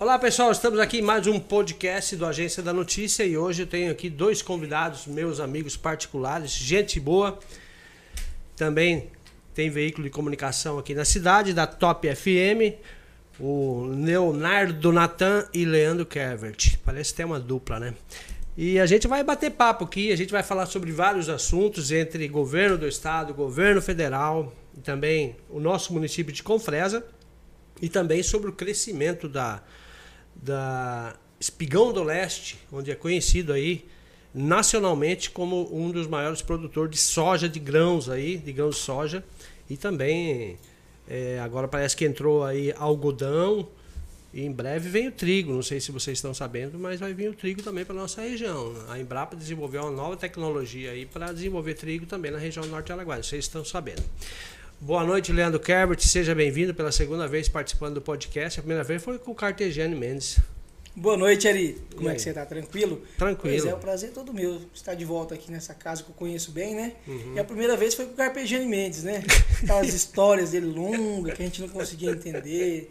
Olá pessoal, estamos aqui em mais um podcast do Agência da Notícia e hoje eu tenho aqui dois convidados, meus amigos particulares, gente boa. Também tem veículo de comunicação aqui na cidade, da Top FM, o Leonardo Natan e Leandro Kervert. Parece ter uma dupla, né? E a gente vai bater papo aqui, a gente vai falar sobre vários assuntos entre governo do estado, governo federal e também o nosso município de Confresa e também sobre o crescimento da da Espigão do Leste, onde é conhecido aí nacionalmente como um dos maiores produtores de soja de grãos aí, de grãos de soja. E também é, agora parece que entrou aí algodão e em breve vem o trigo. Não sei se vocês estão sabendo, mas vai vir o trigo também para nossa região. A Embrapa desenvolveu uma nova tecnologia aí para desenvolver trigo também na região norte de Alagoas. Vocês estão sabendo. Boa noite, Leandro Kerbert. Seja bem-vindo pela segunda vez participando do podcast. A primeira vez foi com o Cartegiani Mendes. Boa noite, Ari. Como é que você está? Tranquilo? Tranquilo. Pois é, o prazer é todo meu estar de volta aqui nessa casa que eu conheço bem, né? Uhum. E a primeira vez foi com o Carpegiani Mendes, né? Aquelas histórias dele longas que a gente não conseguia entender.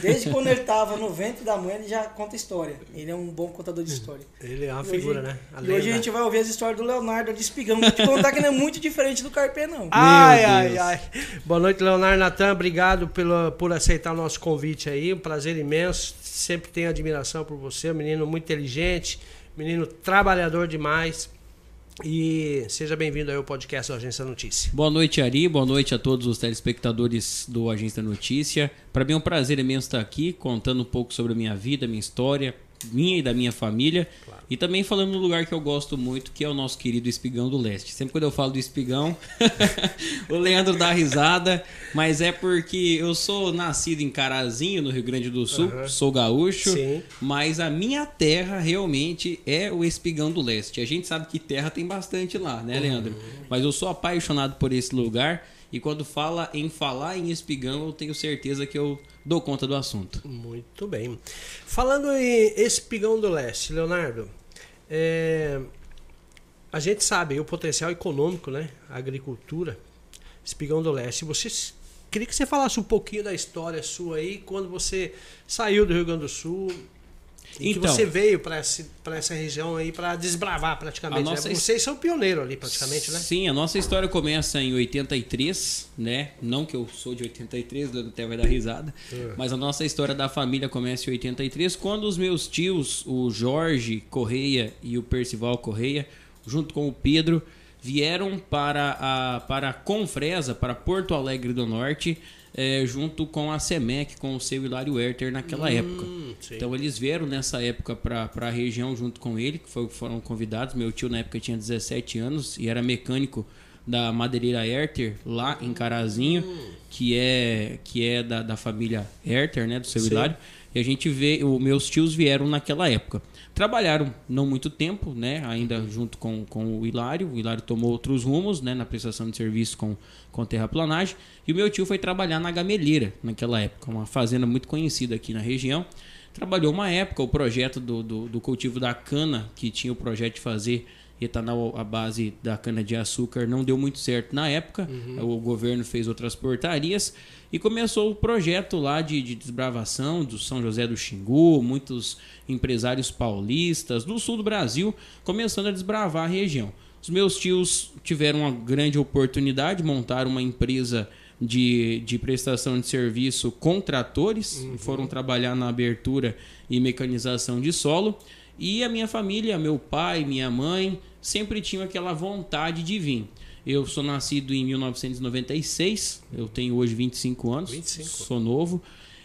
Desde quando ele estava no ventre da mãe, ele já conta história. Ele é um bom contador de história. Ele é uma e figura, hoje, né? A e hoje a gente vai ouvir as histórias do Leonardo de Espigão. Vou te contar que não é muito diferente do Carpe, não. Ai, ai, ai. Boa noite, Leonardo Natan. Obrigado pelo, por aceitar o nosso convite aí. Um prazer imenso. Sempre tenho admiração por você. Um menino muito inteligente, menino trabalhador demais. E seja bem-vindo ao podcast do Agência Notícia. Boa noite, Ari. Boa noite a todos os telespectadores do Agência Notícia. Para mim é um prazer imenso estar aqui contando um pouco sobre a minha vida, minha história, minha e da minha família. Claro. E também falando no lugar que eu gosto muito, que é o nosso querido Espigão do Leste. Sempre quando eu falo do Espigão, o Leandro dá risada, mas é porque eu sou nascido em Carazinho, no Rio Grande do Sul, uhum. sou gaúcho, Sim. mas a minha terra realmente é o Espigão do Leste. A gente sabe que terra tem bastante lá, né, Leandro? Uhum. Mas eu sou apaixonado por esse lugar. E quando fala em falar em espigão, eu tenho certeza que eu dou conta do assunto. Muito bem. Falando em espigão do leste, Leonardo, é, a gente sabe o potencial econômico, né? A agricultura, espigão do leste. Você queria que você falasse um pouquinho da história sua aí, quando você saiu do Rio Grande do Sul, e então, que você veio para essa região aí para desbravar praticamente. Né? Nossa né? Vocês são pioneiros ali praticamente, né? Sim, a nossa história começa em 83, né? Não que eu sou de 83, até vai dar risada. É. Mas a nossa história da família começa em 83, quando os meus tios, o Jorge Correia e o Percival Correia, junto com o Pedro, vieram para a para a Confresa, para Porto Alegre do Norte é, junto com a SEMEC, com o seu Hilário Herter naquela hum, época. Sim. Então eles vieram nessa época para a região junto com ele, que foi, foram convidados. Meu tio na época tinha 17 anos e era mecânico da madeireira Herter lá em Carazinho, hum. que é que é da, da família Herter, né, do seu. Hilário. E a gente vê, os meus tios vieram naquela época. Trabalharam não muito tempo, né? Ainda uhum. junto com, com o Hilário. O Hilário tomou outros rumos, né? Na prestação de serviço com, com terraplanagem. E o meu tio foi trabalhar na Gameleira naquela época, uma fazenda muito conhecida aqui na região. Trabalhou uma época o projeto do, do, do cultivo da cana, que tinha o projeto de fazer etanol à base da cana-de-açúcar não deu muito certo na época. Uhum. O governo fez outras portarias e começou o projeto lá de, de, desbravação do São José do Xingu, muitos empresários paulistas do sul do Brasil começando a desbravar a região. Os meus tios tiveram uma grande oportunidade, montaram uma empresa de, de prestação de serviço com tratores, uhum. foram trabalhar na abertura e mecanização de solo. E a minha família, meu pai, minha mãe, sempre tinham aquela vontade de vir. Eu sou nascido em 1996, eu tenho hoje 25 anos, 25. sou novo.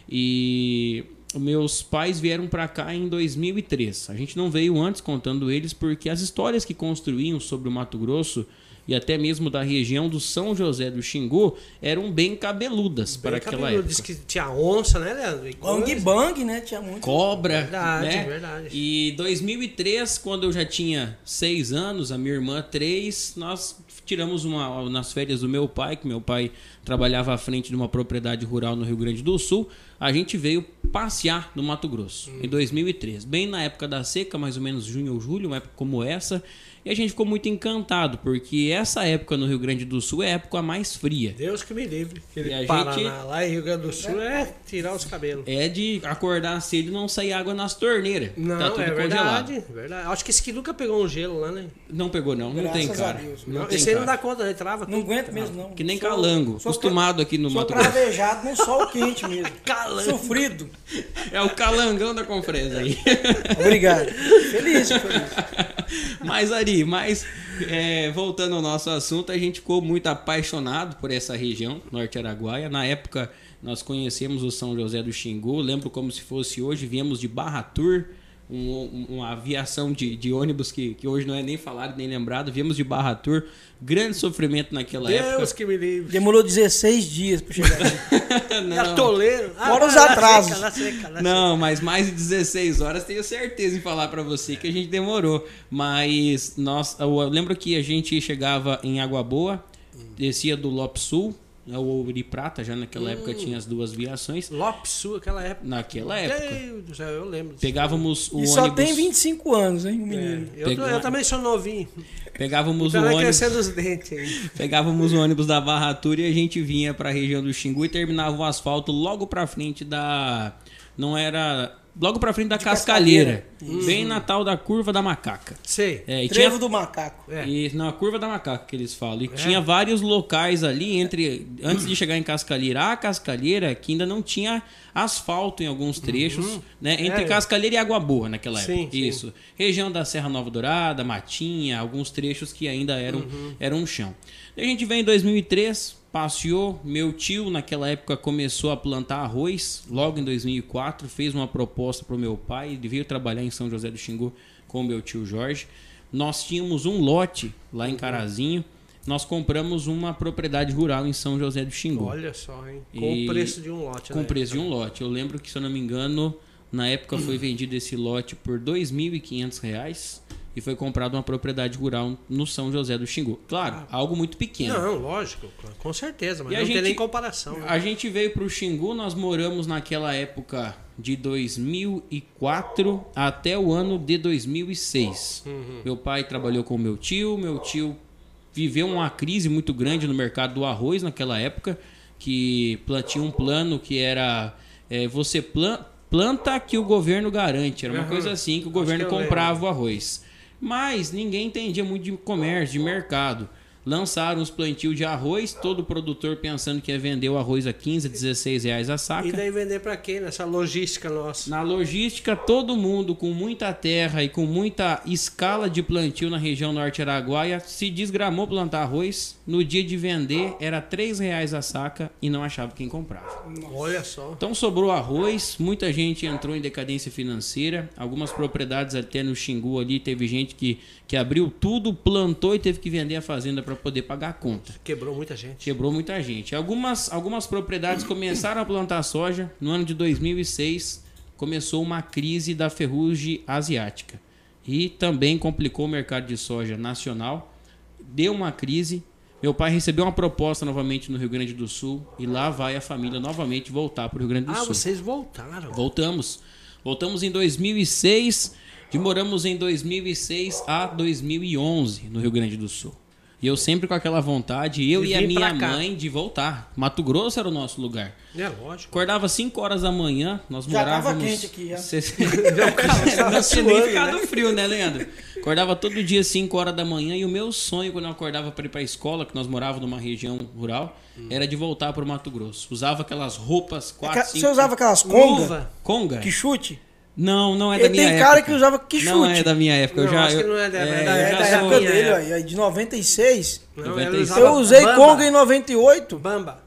E meus pais vieram para cá em 2003. A gente não veio antes contando eles porque as histórias que construíam sobre o Mato Grosso e até mesmo da região do São José do Xingu eram bem cabeludas bem para aquela cabeludo. época. Diz que tinha onça, né, Leandro? Bang bang, né? Tinha muito. Cobra. Verdade, né? verdade. E 2003, quando eu já tinha seis anos, a minha irmã três, nós tiramos uma nas férias do meu pai, que meu pai trabalhava à frente de uma propriedade rural no Rio Grande do Sul. a gente veio passear no Mato Grosso, em 2003. Bem na época da seca, mais ou menos junho ou julho, uma época como essa. E a gente ficou muito encantado, porque essa época no Rio Grande do Sul é a época mais fria. Deus que me livre. E a Aquele gente- Paraná, lá em Rio Grande do Sul, é tirar os cabelos. É de acordar cedo e não sair água nas torneiras. Não, tá tudo é congelado. verdade, verdade. Acho que esse aqui nunca pegou um gelo lá, né? Não pegou, não. Não tem Graças a cara. Deus. Não, Não, tem esse aí não cara. dá conta, né? Trava Não tudo. aguento mesmo, não. Que nem Sou- calango. sou Acostumado aqui no Sou Mato Grosso. cravejado no sol quente mesmo. Calango. Sofrido. É o calangão da Confresa aí. Obrigado. Feliz, feliz. mas, Ari, mas é, voltando ao nosso assunto, a gente ficou muito apaixonado por essa região, Norte Araguaia. Na época, nós conhecemos o São José do Xingu, lembro como se fosse hoje, viemos de Barra Tour, um- um- uma aviação de, de ônibus que, que hoje não é nem falado nem lembrado, viemos de Barra Tour, grande sofrimento naquela Deus época. que me livre. Demorou 16 dias pra chegar aqui. E a toleiro. Fora os atrasos. seca, lá seca, lá Não, mas mais de 16 horas tenho certeza em falar pra você que a gente demorou. Mas nós, eu lembro que a gente chegava em Água Boa, descia do Lop Sul, o Ouro e Prata, já naquela época tinha as duas viações. Lopes Sul, aquela época. Naquela época. Do céu, eu lembro. disso. Pegávamos o E só ônibus. tem 25 anos, hein, o menino. É, eu, Pegou- eu também sou novinho. Pegávamos o Tá ônibus. crescendo os dentes aí. Pegávamos o ônibus da Barra Tour e a gente vinha pra região do Xingu e terminava o asfalto logo pra frente da. Não era. Logo pra frente da Cascalheira. Bem na tal da curva da macaca. Sei. É, e Trevo tinha, do macaco. É. E na curva da macaca que eles falam. E tinha vários locais ali entre antes de chegar em Cascalheira, a Cascalheira que ainda não tinha asfalto em alguns trechos, né? Entre É. Cascalheira e Água Boa naquela Sim, época. sim. Isso. Região da Serra Nova Dourada, Matinha, alguns trechos que ainda eram eram um chão. E a gente vem em 2003, passeou, meu tio naquela época começou a plantar arroz, logo em 2004, fez uma proposta para o meu pai, ele veio trabalhar em São José do Xingu com o meu tio Jorge. Nós tínhamos um lote lá em Carazinho, nós compramos uma propriedade rural em São José do Xingu. Olha só, hein? Com E- o preço de um lote, Com né? o preço de um lote. Eu lembro que, se eu não me engano, na época foi vendido esse lote por 2.500 reais e foi comprado uma propriedade rural no São José do Xingu. Claro, algo muito pequeno. Não, lógico, com certeza, mas E a não tem gente- nem comparação. né? A gente veio para o Xingu, nós moramos naquela época de 2004 até o ano de 2006. Uhum. Meu pai trabalhou com meu tio, meu tio viveu uma crise muito grande no mercado do arroz naquela época, que tinha um plano que era é, você plan- planta que o governo garante, era uma Aham. coisa assim que o governo que comprava o arroz. Mas ninguém entendia muito de comércio, de mercado. Lançaram os plantios de arroz, todo produtor pensando que ia vender o arroz a 15, 16 reais a saca. E daí vender pra quem nessa logística nossa? Na logística, todo mundo com muita terra e com muita escala de plantio na região norte araguaia se desgramou plantar arroz. No dia de vender, era 3 reais a saca e não achava quem comprava. Olha só. Então sobrou arroz, muita gente entrou em decadência financeira, algumas propriedades até no Xingu ali, teve gente que, que abriu tudo, plantou e teve que vender a fazenda para poder pagar a conta. Quebrou muita gente. Quebrou muita gente. Algumas, algumas propriedades começaram a plantar soja. No ano de 2006, começou uma crise da ferrugem asiática. E também complicou o mercado de soja nacional. Deu uma crise. Meu pai recebeu uma proposta novamente no Rio Grande do Sul. E lá vai a família novamente voltar para o Rio Grande do Ah, Sul. vocês voltaram. Voltamos. Voltamos em 2006 e moramos em 2006 a 2011 no Rio Grande do Sul. E eu sempre com aquela vontade, eu De e a minha mãe, de voltar. Mato Grosso era o nosso lugar. É lógico. Acordava 5 horas da manhã, nós Já tava morávamos... quente aqui, já. Cê- tava Não tinha nem suando, ficado né? frio, né, Leandro? Acordava todo dia 5 horas da manhã e o meu sonho quando eu acordava para ir para a escola, que nós morávamos numa região rural, Hum. era de voltar para o Mato Grosso. Usava aquelas roupas 4, 5... Você usava aquelas congas? Luva. Conga? Que chute? Não, não é da Ele minha tem época. cara que usava que Não é chute. da minha época. eu Não, já, acho que eu- não é da- é, é da- É da época dele, época. ó, de 96. Não, 96. ele usava Eu usei Bamba. conga em 98. Bamba.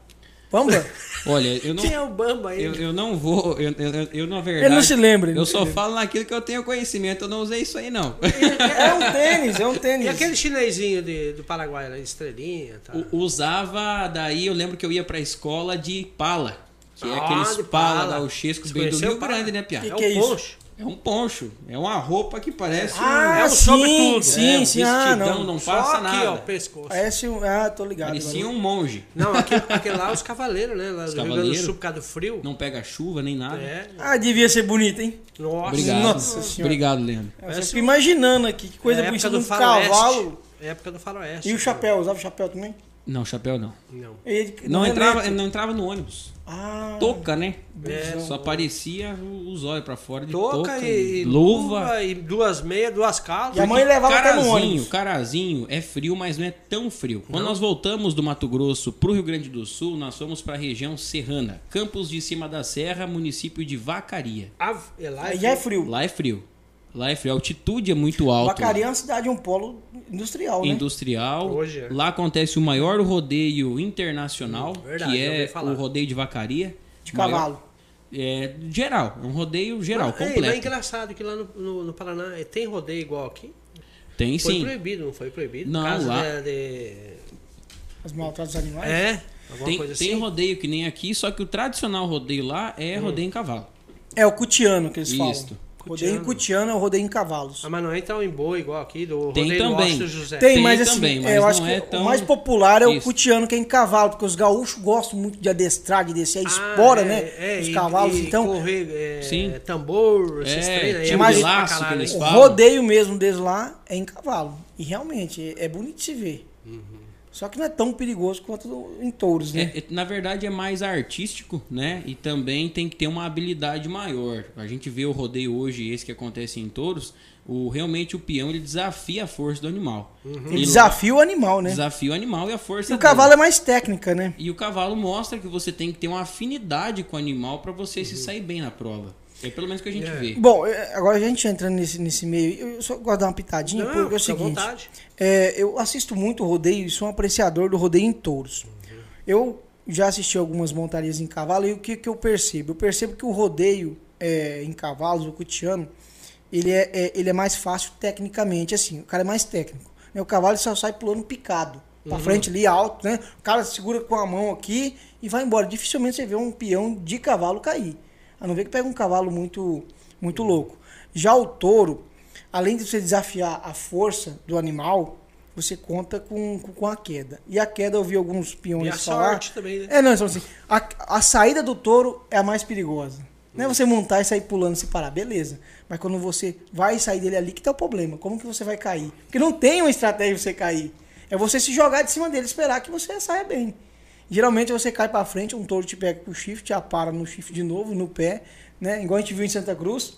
Vamos Olha, eu não, Quem é o Bamba aí? eu, eu não vou. Eu, eu, eu, na verdade. Ele não se lembra. Eu só lembra. falo naquilo que eu tenho conhecimento. Eu não usei isso aí, não. É um tênis, é um tênis. E aquele chinesinho de, do Paraguai, lá, estrelinha tá? U- Usava, daí eu lembro que eu ia pra escola de pala. Que é Ah, aqueles de pala, pala. gauchesco bem do Rio? Grande, né, Pia? Que É que é o isso? poncho. É um poncho. É uma roupa que parece Ah, é um sim, sobretudo. sim, é, um sim. Ah, não. não Só passa aqui, nada. ó, pescoço. Parece um. Ah, tô ligado. Parecia um monge. Não, aquele, aquele lá é os cavaleiros, né? Lá Os cavaleiros. Sul, por causa do frio. Não pega chuva nem nada. É. Ah, devia ser bonito, hein? Nossa. Obrigado. Nossa senhora. Obrigado, Leandro. Eu Parece fico imaginando aqui, que coisa É bonita faroeste. cavalo. É época do faroeste. E o chapéu, usava o chapéu também? Não, chapéu não. Não. Ele- Não, é entrava, não entrava no ônibus. Ah, Touca, né? É. Só aparecia os olhos pra fora de Touca touca, e, e luva. e duas meias, duas calças. E a mãe levava até no Carazinho, ônibus. Carazinho é frio, mas não é tão frio. Quando nós voltamos do Mato Grosso pro Rio Grande do Sul, nós fomos para a região serrana, Campos de Cima da Serra, município de Vacaria. Ah, é lá, já é frio. Lá é frio. Lá é frio. A altitude é muito alta. Vacaria é uma cidade, um polo industrial, né? Industrial. Hoje é. Lá acontece o maior rodeio internacional, Verdade, que é o rodeio de Vacaria. De Maior- cavalo. É geral, é um rodeio geral, Mas, ei, completo. mas é engraçado que lá no, no, no Paraná eh, tem rodeio igual aqui. Tem Foi sim. proibido, não foi proibido? Não, causa lá- de, de- Os maltratos animais. É? Tem, coisa tem assim? rodeio que nem aqui, só que o tradicional rodeio lá é Hum. rodeio em cavalo. É o cutiano que eles Isto. falam. Rodeio Cutiano. cutiano é o rodeio em cavalos. Ah, mas não é então em boi igual aqui, do Tem rodeio do também. Washington José. Tem, Tem mas assim, também, é, mas eu acho que é tão- o mais popular é o Isso. cutiano, que é em cavalo, porque os gaúchos gostam muito de adestrar, de descer a Ah, espora, é, né? é, os e- cavalo. e então, correr, é, Sim. tambor, esses É, treinos bonito pra laço que eles o rodeio mesmo deles lá é em cavalo. E realmente, é, é bonito de se ver. Uhum. Só que não é tão perigoso quanto em touros, né? É, é, na verdade é mais artístico, né? E também tem que ter uma habilidade maior. A gente vê o rodeio hoje, esse que acontece em touros, o, realmente o peão ele desafia a força do animal. Uhum. Ele desafia o animal, né? Desafia o animal e a força E o dele. cavalo é mais técnica, né? E o cavalo mostra que você tem que ter uma afinidade com o animal para você se sair bem na prova. É pelo menos o que a gente É. vê. Bom, é, agora a gente entrando nesse, nesse meio, eu só gosto de dar uma pitadinha, Não, porque é o seguinte. É, eu assisto muito rodeio e sou um apreciador do rodeio em touros. Eu já assisti algumas montarias em cavalo e o que, que eu percebo? Eu percebo que o rodeio é, em cavalos, o cutiano, ele é, é- ele é mais fácil tecnicamente, assim, o cara é mais técnico. né? O cavalo só sai pulando picado, pra frente ali alto, né? O cara segura com a mão aqui e vai embora. Dificilmente você vê um peão de cavalo cair. A não ver que pega um cavalo muito, muito louco. Já o touro, além de você desafiar a força do animal, você conta com, com, a queda. E a queda eu vi alguns peões E a falar. sorte também, né? É, não, então, assim, a, a saída do touro é a mais perigosa. Não é você montar e sair pulando e se parar, beleza. Mas quando você vai sair dele ali, que tá o problema. Como que você vai cair? Porque não tem uma estratégia de você cair. É você se jogar de cima dele, esperar que você saia bem. Geralmente você cai pra frente, um touro te pega com o chifre, te apara no chifre de novo, no pé, né? Igual a gente viu em Santa Cruz.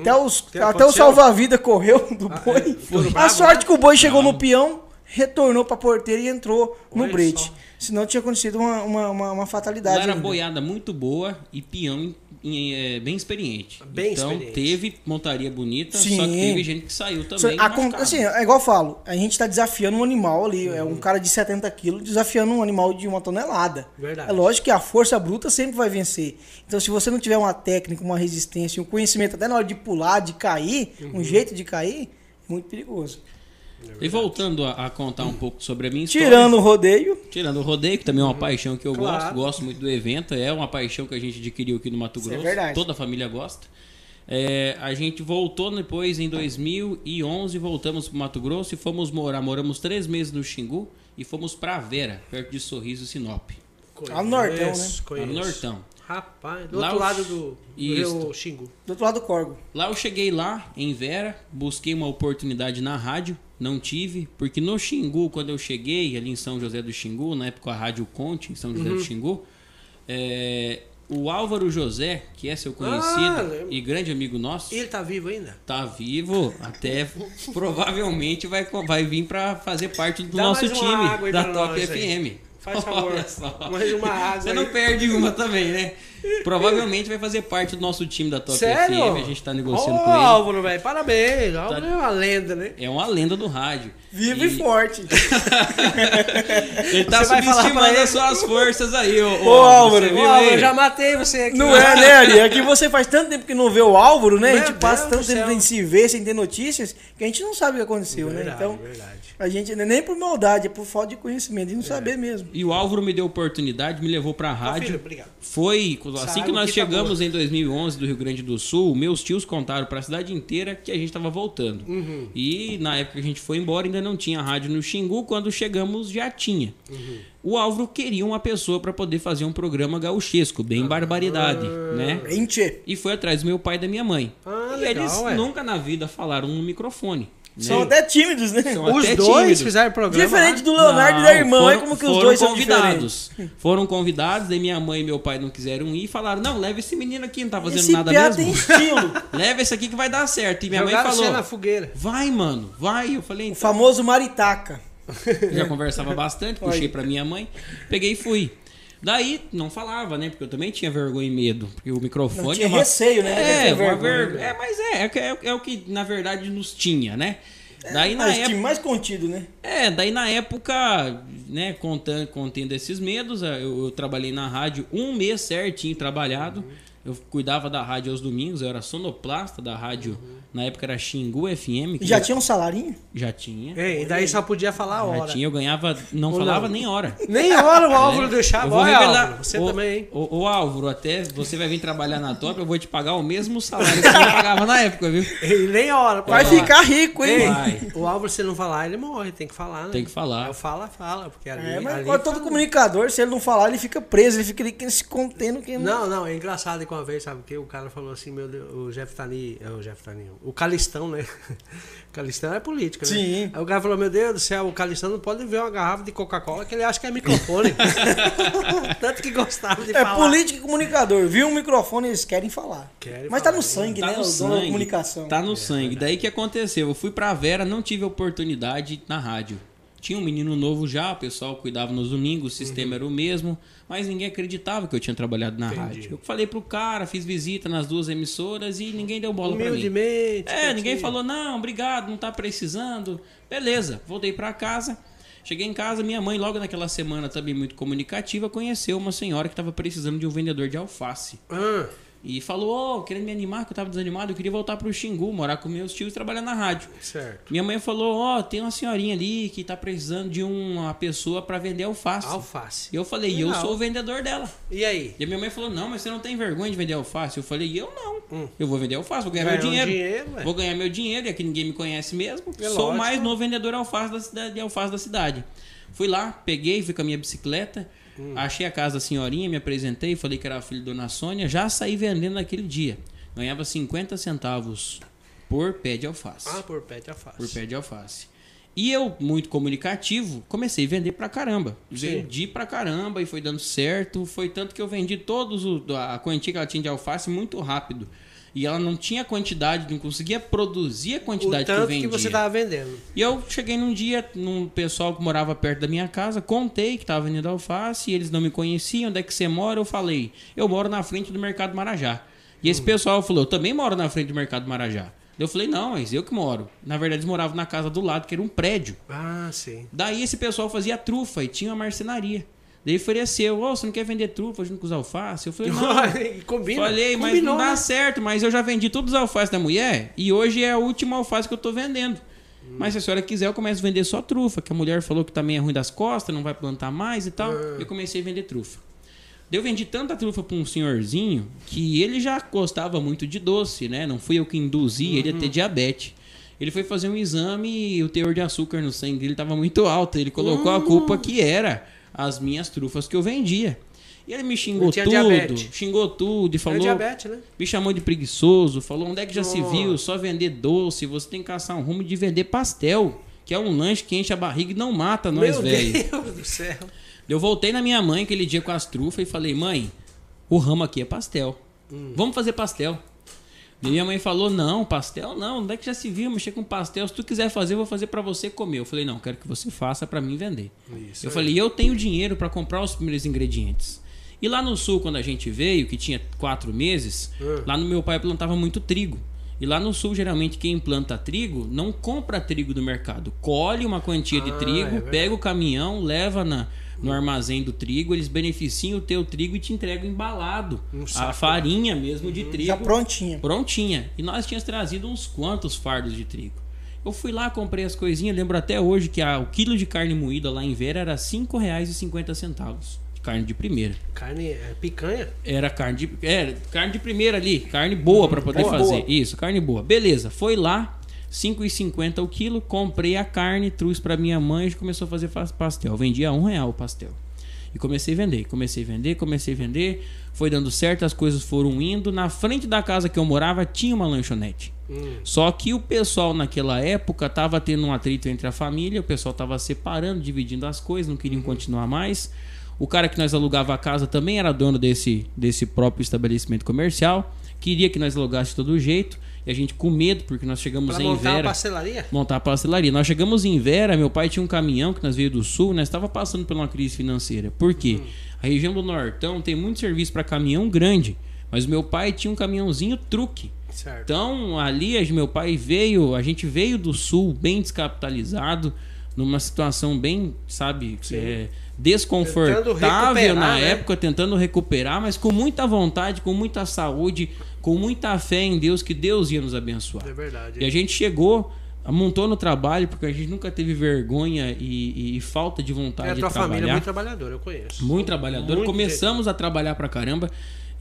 Até, os, até o salva-vida correu do Ah, boi. é? A sorte né? que o boi chegou no Bravo. peão, retornou pra porteira e entrou no Olha brete. só. Senão tinha acontecido uma, uma, uma, uma fatalidade. Lá era ainda. boiada muito boa e peão é, bem experiente. Bem então experiente. teve montaria bonita, Sim. só que teve gente que saiu também. machucado. assim, é igual eu falo, a gente tá desafiando um animal ali, é Uhum. um cara de 70 quilos desafiando um animal de uma tonelada. Verdade. É lógico que a força bruta sempre vai vencer. Então, se você não tiver uma técnica, uma resistência, um conhecimento até na hora de pular, de cair, Uhum. um jeito de cair, é muito perigoso. E voltando a, a contar um pouco sobre a minha história. Tirando o rodeio, Tirando o rodeio, que também é uma paixão que eu. Claro. gosto, gosto muito do evento, é uma paixão que a gente adquiriu aqui no Mato Isso é Grosso, verdade. toda a família gosta. É, a gente voltou depois em 2011, voltamos para Mato Grosso e fomos morar, moramos três meses no Xingu e fomos para Vera, perto de Sorriso, Sinop, Lá no Nortão, né? Conheço, conheço. Nortão. Rapaz, do Lá outro o- lado do, do Xingu. do outro lado do corgo. Lá eu cheguei lá, em Vera, busquei uma oportunidade na rádio, não tive, porque no Xingu, quando eu cheguei, ali em São José do Xingu, na época a Rádio Conte, em São José Uhum. do Xingu, é, o Álvaro José, que é seu conhecido Ah, e grande amigo nosso, ele tá vivo ainda? tá vivo, até provavelmente vai, vai vir para fazer parte do Dá nosso time da Top nós aí. FM. Faz favor. Olha só. Mais uma água Você aí. não perde uma também, né? Provavelmente vai fazer parte do nosso time da Top Sério? FM. A gente tá negociando Ô, com ele. Álvaro, velho, parabéns. Álvaro é uma lenda, né? É uma lenda do rádio. Vivo e, forte. Ele tá Você subestimando ele? as suas forças aí, ô, ô, Ô, Álvaro, Você Ô, Álvaro, já matei você aqui. Não é, né, Ari? É que você faz tanto tempo que não vê o Álvaro, né? a Meu gente passa Deus tanto do tempo sem se ver, sem ter notícias, que a gente não sabe o que aconteceu, né? Verdade, Então, verdade. a gente não é nem por maldade, é por falta de conhecimento, de não saber mesmo. E o Álvaro me deu oportunidade, me levou pra Ó, filho, rádio. obrigado. Foi, assim que nós que tá chegamos em 2011 do Rio Grande do Sul, meus tios contaram para a cidade inteira que a gente estava voltando. Uhum. E na época que a gente foi embora ainda não tinha rádio no Xingu, quando chegamos já tinha. Uhum. O Álvaro queria uma pessoa para poder fazer um programa gauchesco, Ah. bem barbaridade, né? Gente, E foi atrás do meu pai e da minha mãe. Ah, e legal, eles ué. nunca na vida falaram no microfone. São até tímidos, né? São Os dois tímidos. fizeram programa. Diferente lá. do Leonardo e da irmã, foram, olha como que os dois são convidados. Foram convidados, daí minha mãe e meu pai não quiseram ir e falaram: não, leva esse menino aqui, não tá fazendo Esse nada mesmo. tem estilo. Leva esse aqui que vai dar certo. E minha mãe Jogaram falou: você na fogueira. vai, mano, vai. Eu falei: O então. famoso maritaca. Já conversava bastante, puxei pra minha mãe, peguei e fui. Daí não falava, né? Porque eu também tinha vergonha e medo. Porque o microfone. Não tinha é uma- receio, né? É, uma vergonha. ver... é, mas é, é, é, é o que na verdade nos tinha, né? Daí na época. mais contido, né? É, daí na época, né, contando, contendo esses medos, eu, eu trabalhei na rádio um mês certinho trabalhado. Eu cuidava da rádio aos domingos, eu era sonoplasta da rádio. Na época era Xingu FM. que Já eu- tinha um salarinho? Já tinha. Ei, e daí só podia falar a Já hora. tinha, eu ganhava, não Ou falava não? nem hora. Nem hora o Álvaro É. deixava. Eu vou Olha, revelar. Álvaro, você Ô, também, hein? Ô, ô, Álvaro, até você vai vir trabalhar na Top, eu vou te pagar o mesmo salário que você pagava na época, viu? Ei, nem hora. Vai falar. ficar rico, hein? Ei, Vai. o Álvaro, se não falar, ele morre. Tem que falar, né? Tem que falar. Eu fala, fala. Porque ali, É, mas ali agora todo fala. comunicador, se ele não falar, ele fica preso, ele fica ali se contendo que Não, não, é engraçado que uma vez, sabe, que o cara falou assim, meu Deus, o Jeff Tani, é o Jeff Tani, o Calistão, né? O Calistão é política, né? Sim. Aí o cara falou, meu Deus do céu, o Calistão não pode ver uma garrafa de Coca-Cola que ele acha que é microfone. Tanto que gostava de É falar. político e comunicador. Viu um microfone, eles querem falar. Querem Mas tá falar. no sangue, Tá né? no o sangue. comunicação. Tá no sangue. Daí que aconteceu? Eu fui pra Vera, não tive oportunidade na rádio. Tinha um menino novo já, o pessoal cuidava nos domingos, o sistema era o mesmo, mas ninguém acreditava que eu tinha trabalhado na Entendi. rádio. Eu falei pro cara, fiz visita nas duas emissoras e ninguém deu bola pra mim. Humildemente. É, ninguém falou, não, obrigado, não tá precisando. Beleza, voltei pra casa. Cheguei em casa, minha mãe, logo naquela semana, também muito comunicativa, conheceu uma senhora que estava precisando de um vendedor de alface. Ah, E falou, ó, querendo me animar, que eu tava desanimado, eu queria voltar pro Xingu, morar com meus tios e trabalhar na rádio. certo. Minha mãe falou, ó, tem uma senhorinha ali que tá precisando de uma pessoa para vender alface. Alface. E eu falei, e eu sou o vendedor dela. E aí? E a minha mãe falou, não, mas você não tem vergonha de vender alface? Eu falei, eu não. Eu vou vender alface, vou ganhar Ganhar meu dinheiro. dinheiro, vou ganhar meu dinheiro, e aqui ninguém me conhece mesmo. É sou lógico. mais novo vendedor alface da cidade, de alface da cidade. Fui lá, peguei, fui com a minha bicicleta, Hum. achei a casa da senhorinha, me apresentei, falei que era a filha da Dona Sônia, já saí vendendo naquele dia. Ganhava 50 centavos por pé de alface Ah, por pé de alface. por pé de alface. E eu, muito comunicativo, comecei a vender pra caramba. Vendi pra caramba e foi dando certo. Foi tanto que eu vendi todos o, a quantia que ela tinha de alface muito rápido. E ela não tinha quantidade, não conseguia produzir a O quantidade que eu tanto vendia. que você tava vendendo. E eu cheguei num dia num pessoal que morava perto da minha casa, contei que tava vendendo alface, e eles não me conheciam, onde é que você mora? Eu falei, eu moro na frente do Mercado Marajá. E esse pessoal falou, eu também moro na frente do Mercado Marajá. Eu falei, não, mas eu que moro. Na verdade, eles moravam na casa do lado, que era um prédio. Ah, sim. Daí esse pessoal fazia trufa e tinha uma marcenaria. Daí ofereceu, ô, você não quer vender trufa junto com os alfaces? Eu falei, não. Combina. Falei, mas Combinou, não dá né? certo, mas eu já vendi todos os alfaces da mulher e hoje é a última alface que eu tô vendendo. Hum. Mas se a senhora quiser, eu começo a vender só trufa, que a mulher falou que também é ruim das costas, não vai plantar mais e tal. Ah. Eu comecei a vender trufa. Daí eu vendi tanta trufa pra um senhorzinho que ele já gostava muito de doce, né? Não fui eu que induzi ele a Uhum. ter diabetes. Ele foi fazer um exame e o teor de açúcar no sangue dele estava muito alto. Ele colocou a Hum. culpa que era as minhas trufas que eu vendia. E ele me xingou tudo, diabetes. xingou tudo e É falou, diabetes, né? me chamou de preguiçoso, falou onde é que já se Nossa. viu só vender doce, você tem que caçar um rumo de vender pastel, que é um lanche que enche a barriga e não mata nós, Meu velho. Deus do céu. Eu voltei na minha mãe aquele dia com as trufas e falei, mãe, o ramo aqui é pastel. Hum. Vamos fazer pastel. E minha mãe falou, não, pastel não, onde é que já se viu mexer com pastel? Se tu quiser fazer, eu vou fazer pra você comer. Eu falei, não, quero que você faça pra mim vender. Isso eu aí. falei, eu tenho dinheiro pra comprar os primeiros ingredientes. E lá no sul, quando a gente veio, que tinha quatro meses, Hum. lá no meu pai plantava muito trigo. E lá no sul, geralmente, quem planta trigo não compra trigo do mercado. Colhe uma quantia de Ah, é trigo, verdade. pega o caminhão, leva na, no armazém do trigo, eles beneficiam o teu trigo e te entregam embalado. Um a farinha mesmo de trigo Já prontinha. prontinha. E nós tínhamos trazido uns quantos fardos de trigo. Eu fui lá, comprei as coisinhas, lembro até hoje que a- o quilo de carne moída lá em Vera era R$ 5,50 de carne de primeira. Carne é picanha? Era carne de, era carne de primeira ali, carne boa para poder fazer. boa. Isso, carne boa. Beleza, foi lá, 5,50 o quilo, comprei a carne, trouxe para minha mãe e começou a fazer fa- pastel. Vendia a um real o pastel. E comecei a vender, comecei a vender, comecei a vender. Foi dando certo, as coisas foram indo. Na frente da casa que eu morava tinha uma lanchonete. Só que o pessoal naquela época tava tendo um atrito entre a família, o pessoal tava separando, dividindo as coisas, não queriam continuar mais. O cara que nós alugava a casa também era dono desse, desse próprio estabelecimento comercial, queria que nós alugasse de todo jeito, e a gente com medo, porque nós chegamos Pra em montar a Vera pastelaria? montar a pastelaria. Nós chegamos em Vera, meu pai tinha um caminhão que nós veio do sul, nós estava passando por uma crise financeira. Por quê? A região do Nortão tem muito serviço para caminhão grande, mas meu pai tinha um caminhãozinho truque. Certo. Então, ali a- meu pai veio, a gente veio do sul bem descapitalizado, numa situação bem, sabe, é, desconfortável na né? época, tentando recuperar, mas com muita vontade, com muita saúde, com muita fé em Deus que Deus ia nos abençoar. É verdade. E a gente chegou, montou no trabalho, porque a gente nunca teve vergonha e, e- e falta de vontade É a de tua família é trabalhar. muito trabalhadora, eu conheço. Muito trabalhadora. Muito Começamos a trabalhar pra caramba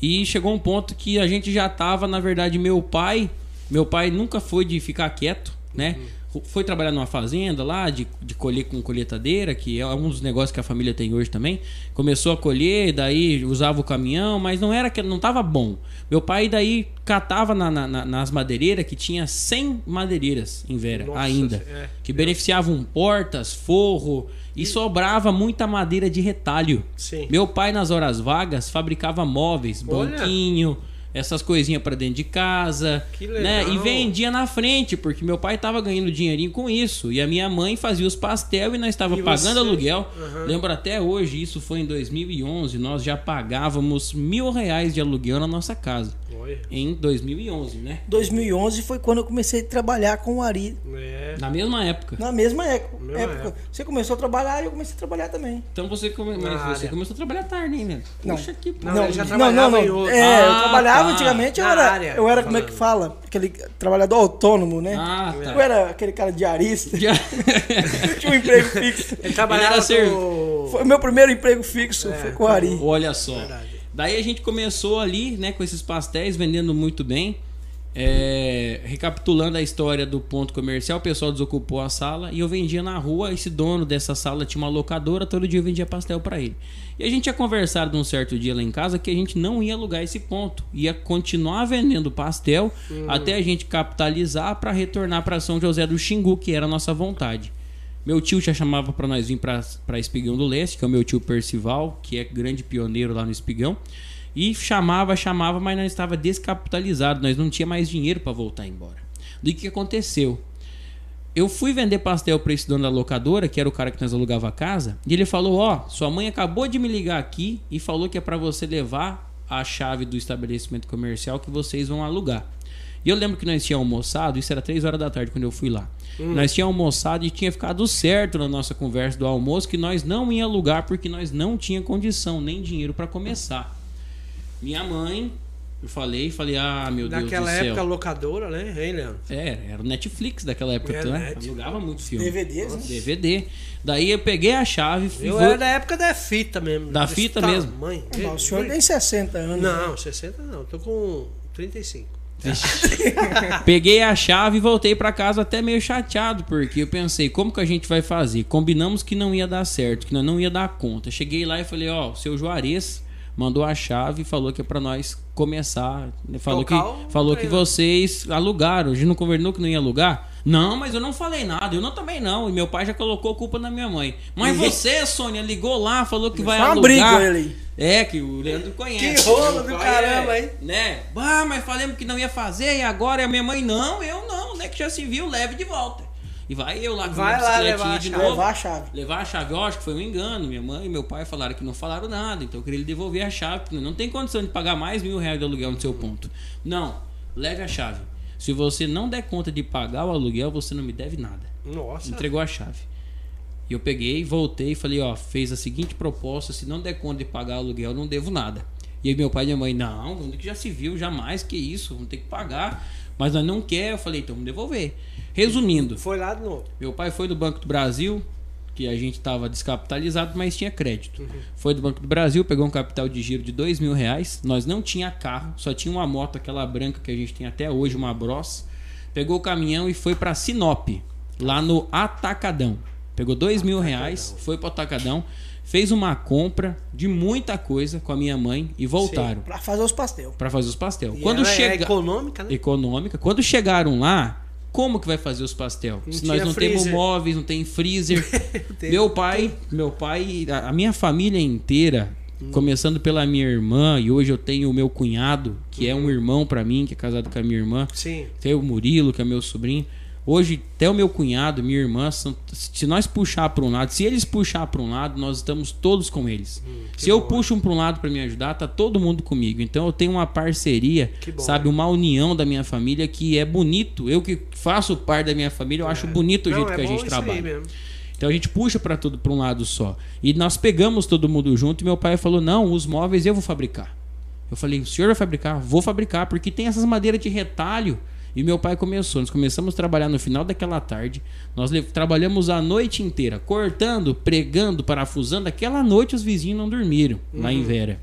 e chegou um ponto que a gente já tava, na verdade, meu pai, meu pai nunca foi de ficar quieto, né? Foi trabalhar numa fazenda lá, de, de colher com colheitadeira, que é um dos negócios que a família tem hoje também. Começou a colher, daí usava o caminhão, mas não era que não tava bom. Meu pai daí catava na- na- na- nas madeireiras, que tinha 100 madeireiras em Vera Nossa, ainda é. que beneficiavam portas, forro e sobrava muita madeira de retalho. Sim. Meu pai nas horas vagas fabricava móveis, Olha. banquinho, essas coisinhas pra dentro de casa, Que né? legal. E vendia na frente, porque meu pai tava ganhando dinheirinho com isso. E a minha mãe fazia os pastel e nós estava pagando você? aluguel. Aham. Lembro até hoje, isso foi em 2011, nós já pagávamos mil reais de aluguel na nossa casa. Olha. Em 2011, né? 2011 foi quando eu comecei a trabalhar com o Ari. É. Na mesma época. Na mesma época. Mesma época. época. Você começou a trabalhar e eu comecei a trabalhar também. Então você, come... Você começou a trabalhar tarde, hein, né? Não. Poxa, que Não, ele já não, trabalhava não, em não. outro. É, eu Ah, trabalhava tá. antigamente, eu Na era, área, eu era como é que fala? Aquele trabalhador autônomo, né? Ah, tá. Eu era aquele cara diarista, Já- tinha um emprego fixo. Ele trabalhava Ele era ser- com... Foi o meu primeiro emprego fixo, É, foi com o Ari. Olha só. Verdade. Daí a gente começou ali, né, com esses pastéis, vendendo muito bem. É, recapitulando a história do ponto comercial, o pessoal desocupou a sala e eu vendia na rua. Esse dono dessa sala tinha uma locadora, todo dia eu vendia pastel para ele. E a gente tinha conversado num certo dia lá em casa que a gente não ia alugar esse ponto, ia continuar vendendo pastel até a gente capitalizar para retornar para São José do Xingu, que era a nossa vontade. Meu tio já chamava para nós vir para Espigão do Leste, que é o meu tio Percival, que é grande pioneiro lá no Espigão. E chamava, chamava, mas nós estava descapitalizado, nós não tinha mais dinheiro para voltar embora. Do que aconteceu? Eu fui vender pastel para esse dono da locadora, que era o cara que nós alugava a casa, e ele falou: "Ó, sua mãe acabou de me ligar aqui e falou que é para você levar a chave do estabelecimento comercial que vocês vão alugar". E eu lembro que nós tínhamos almoçado, isso era 3 horas da tarde quando eu fui lá. Nós tínhamos almoçado e tinha ficado certo na nossa conversa do almoço que nós não ia alugar porque nós não tinha condição nem dinheiro para começar. Minha mãe, eu falei, falei: "Ah, meu Deus Naquela do céu". época, locadora, né? Hein, Leandro? É, era o Netflix daquela época, Era né? net. Alugava muito filme. DVDs, né? DVD. Daí eu peguei a chave e Eu vou- era da época da fita mesmo. Da fita mesmo. tamanho. Não, o senhor tem 60 anos. Não, 60 não. Tô com 35. Peguei a chave e voltei pra casa até meio chateado, porque eu pensei, como que a gente vai fazer? Combinamos que não ia dar certo, que não ia dar conta. Cheguei lá e falei, ó, o seu Juarez mandou a chave e falou que é pra nós começar. Falou que, Tocar o falou que vocês alugaram. A gente não convernou que não ia alugar? Não, mas eu não falei nada. Eu não também não. E meu pai já colocou a culpa na minha mãe. Mas você, Sônia, ligou lá, falou que vai uma alugar. briga ele. É, que o Leandro conhece. Que rolo do pai caramba, é, hein? Né? Bah, mas falamos que não ia fazer e agora e a minha mãe, não, eu não, né? Que já se viu, leve de volta. E vai eu lá com Vai a lá bicicletinha levar a de chave. novo. Levar a chave. Levar a chave, eu acho que foi um engano. Minha mãe e meu pai falaram que não falaram nada, então eu queria devolver a chave. porque Não tem condição de pagar mais mil reais de aluguel no seu ponto. Não, leve a chave. Se você não der conta de pagar o aluguel, você não me deve nada Nossa. entregou a chave. E eu peguei, voltei e falei, ó, fez a seguinte proposta, se não der conta de pagar o aluguel, eu não devo nada. E aí meu pai e minha mãe, não, onde que já se viu, jamais, que isso, vamos ter que pagar. Mas nós não quer, eu falei, então vamos devolver. Resumindo, Foi lá de novo. meu pai foi do Banco do Brasil, que a gente estava descapitalizado, mas tinha crédito. Foi do Banco do Brasil, pegou um capital de giro de dois mil reais. Nós não tinha carro, só tinha uma moto, aquela branca que a gente tem até hoje, uma Bros. Pegou o caminhão e foi para Sinop, lá no Atacadão. Pegou dois mil reais, foi para Atacadão, fez uma compra de muita coisa com a minha mãe e voltaram Pra fazer os pastel. para fazer os pastel. E Quando é chega econômica, né? econômica. Quando chegaram lá, como que vai fazer os pastel? Não Se nós não temos freezer. móveis, não tem freezer. Meu pai, meu pai, a a minha família inteira, Hum. começando pela minha irmã e hoje eu tenho o meu cunhado, que é um Uhum. irmão pra mim, que é casado com a minha irmã. Sim. Tem o Murilo, que é meu sobrinho. Hoje, até o meu cunhado, minha irmã, se nós puxar para um lado, se eles puxar para um lado, nós estamos todos com eles. Hum, se eu bom. puxo um para um lado para me ajudar, tá todo mundo comigo. Então eu tenho uma parceria, bom. sabe, uma união da minha família que é bonito. Eu que faço parte da minha família, eu acho bonito o Não, jeito é que a gente trabalha. Então a gente puxa para tudo para um lado só. E nós pegamos todo mundo junto e meu pai falou: "Não, os móveis eu vou fabricar". Eu falei: "O senhor vai fabricar? Vou fabricar, porque tem essas madeiras de retalho". E meu pai começou, nós começamos a trabalhar no final daquela tarde. Nós trabalhamos a noite inteira, cortando, pregando, parafusando. Aquela noite os vizinhos não dormiram lá em Vera.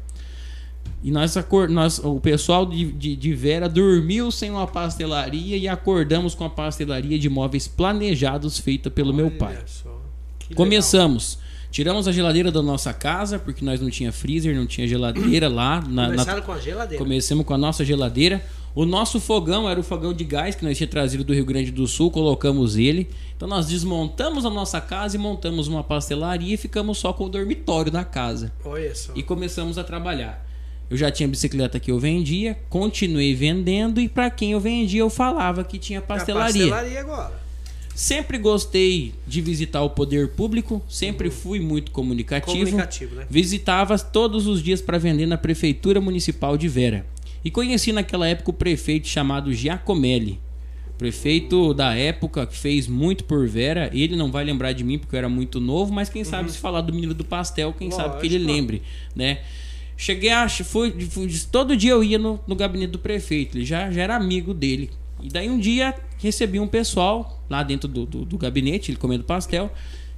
E nós, nós o pessoal de, de, de Vera dormiu sem uma pastelaria e acordamos com a pastelaria de móveis planejados feita pelo meu pai. Olha só, que Começamos. Tiramos a geladeira da nossa casa, porque nós não tinha freezer, não tinha geladeira lá. legal. Na, na- Começaram com a geladeira. Começamos com a nossa geladeira. O nosso fogão era o fogão de gás que nós tínhamos trazido do Rio Grande do Sul, colocamos ele. Então nós desmontamos a nossa casa e montamos uma pastelaria e ficamos só com o dormitório da casa. Olha só. E começamos a trabalhar. Eu já tinha bicicleta que eu vendia, continuei vendendo e para quem eu vendia eu falava que tinha A pastelaria. pastelaria agora. Sempre gostei de visitar o poder público, sempre fui muito comunicativo. Comunicativo, né? Visitava todos os dias para vender na prefeitura municipal de Vera. E conheci naquela época o prefeito chamado Giacomelli. Prefeito da época que fez muito por Vera. Ele não vai lembrar de mim porque eu era muito novo, mas quem sabe se falar do menino do pastel, quem sabe que ele Uhum. Lógico. lembre, né? Cheguei a. Fui, fui- todo dia eu ia no, no gabinete do prefeito, ele já, já era amigo dele. E daí um dia recebi um pessoal lá dentro do, do, do gabinete, ele comendo pastel,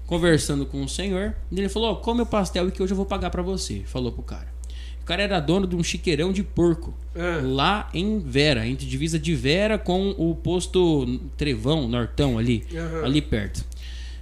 conversando com o senhor. E ele falou: "Ó, come o pastel e que hoje eu vou pagar pra você. Falou pro cara. O cara era dono de um chiqueirão de porco Ah. lá em Vera, entre divisa de Vera com o posto Trevão, Nortão ali, Aham. ali perto.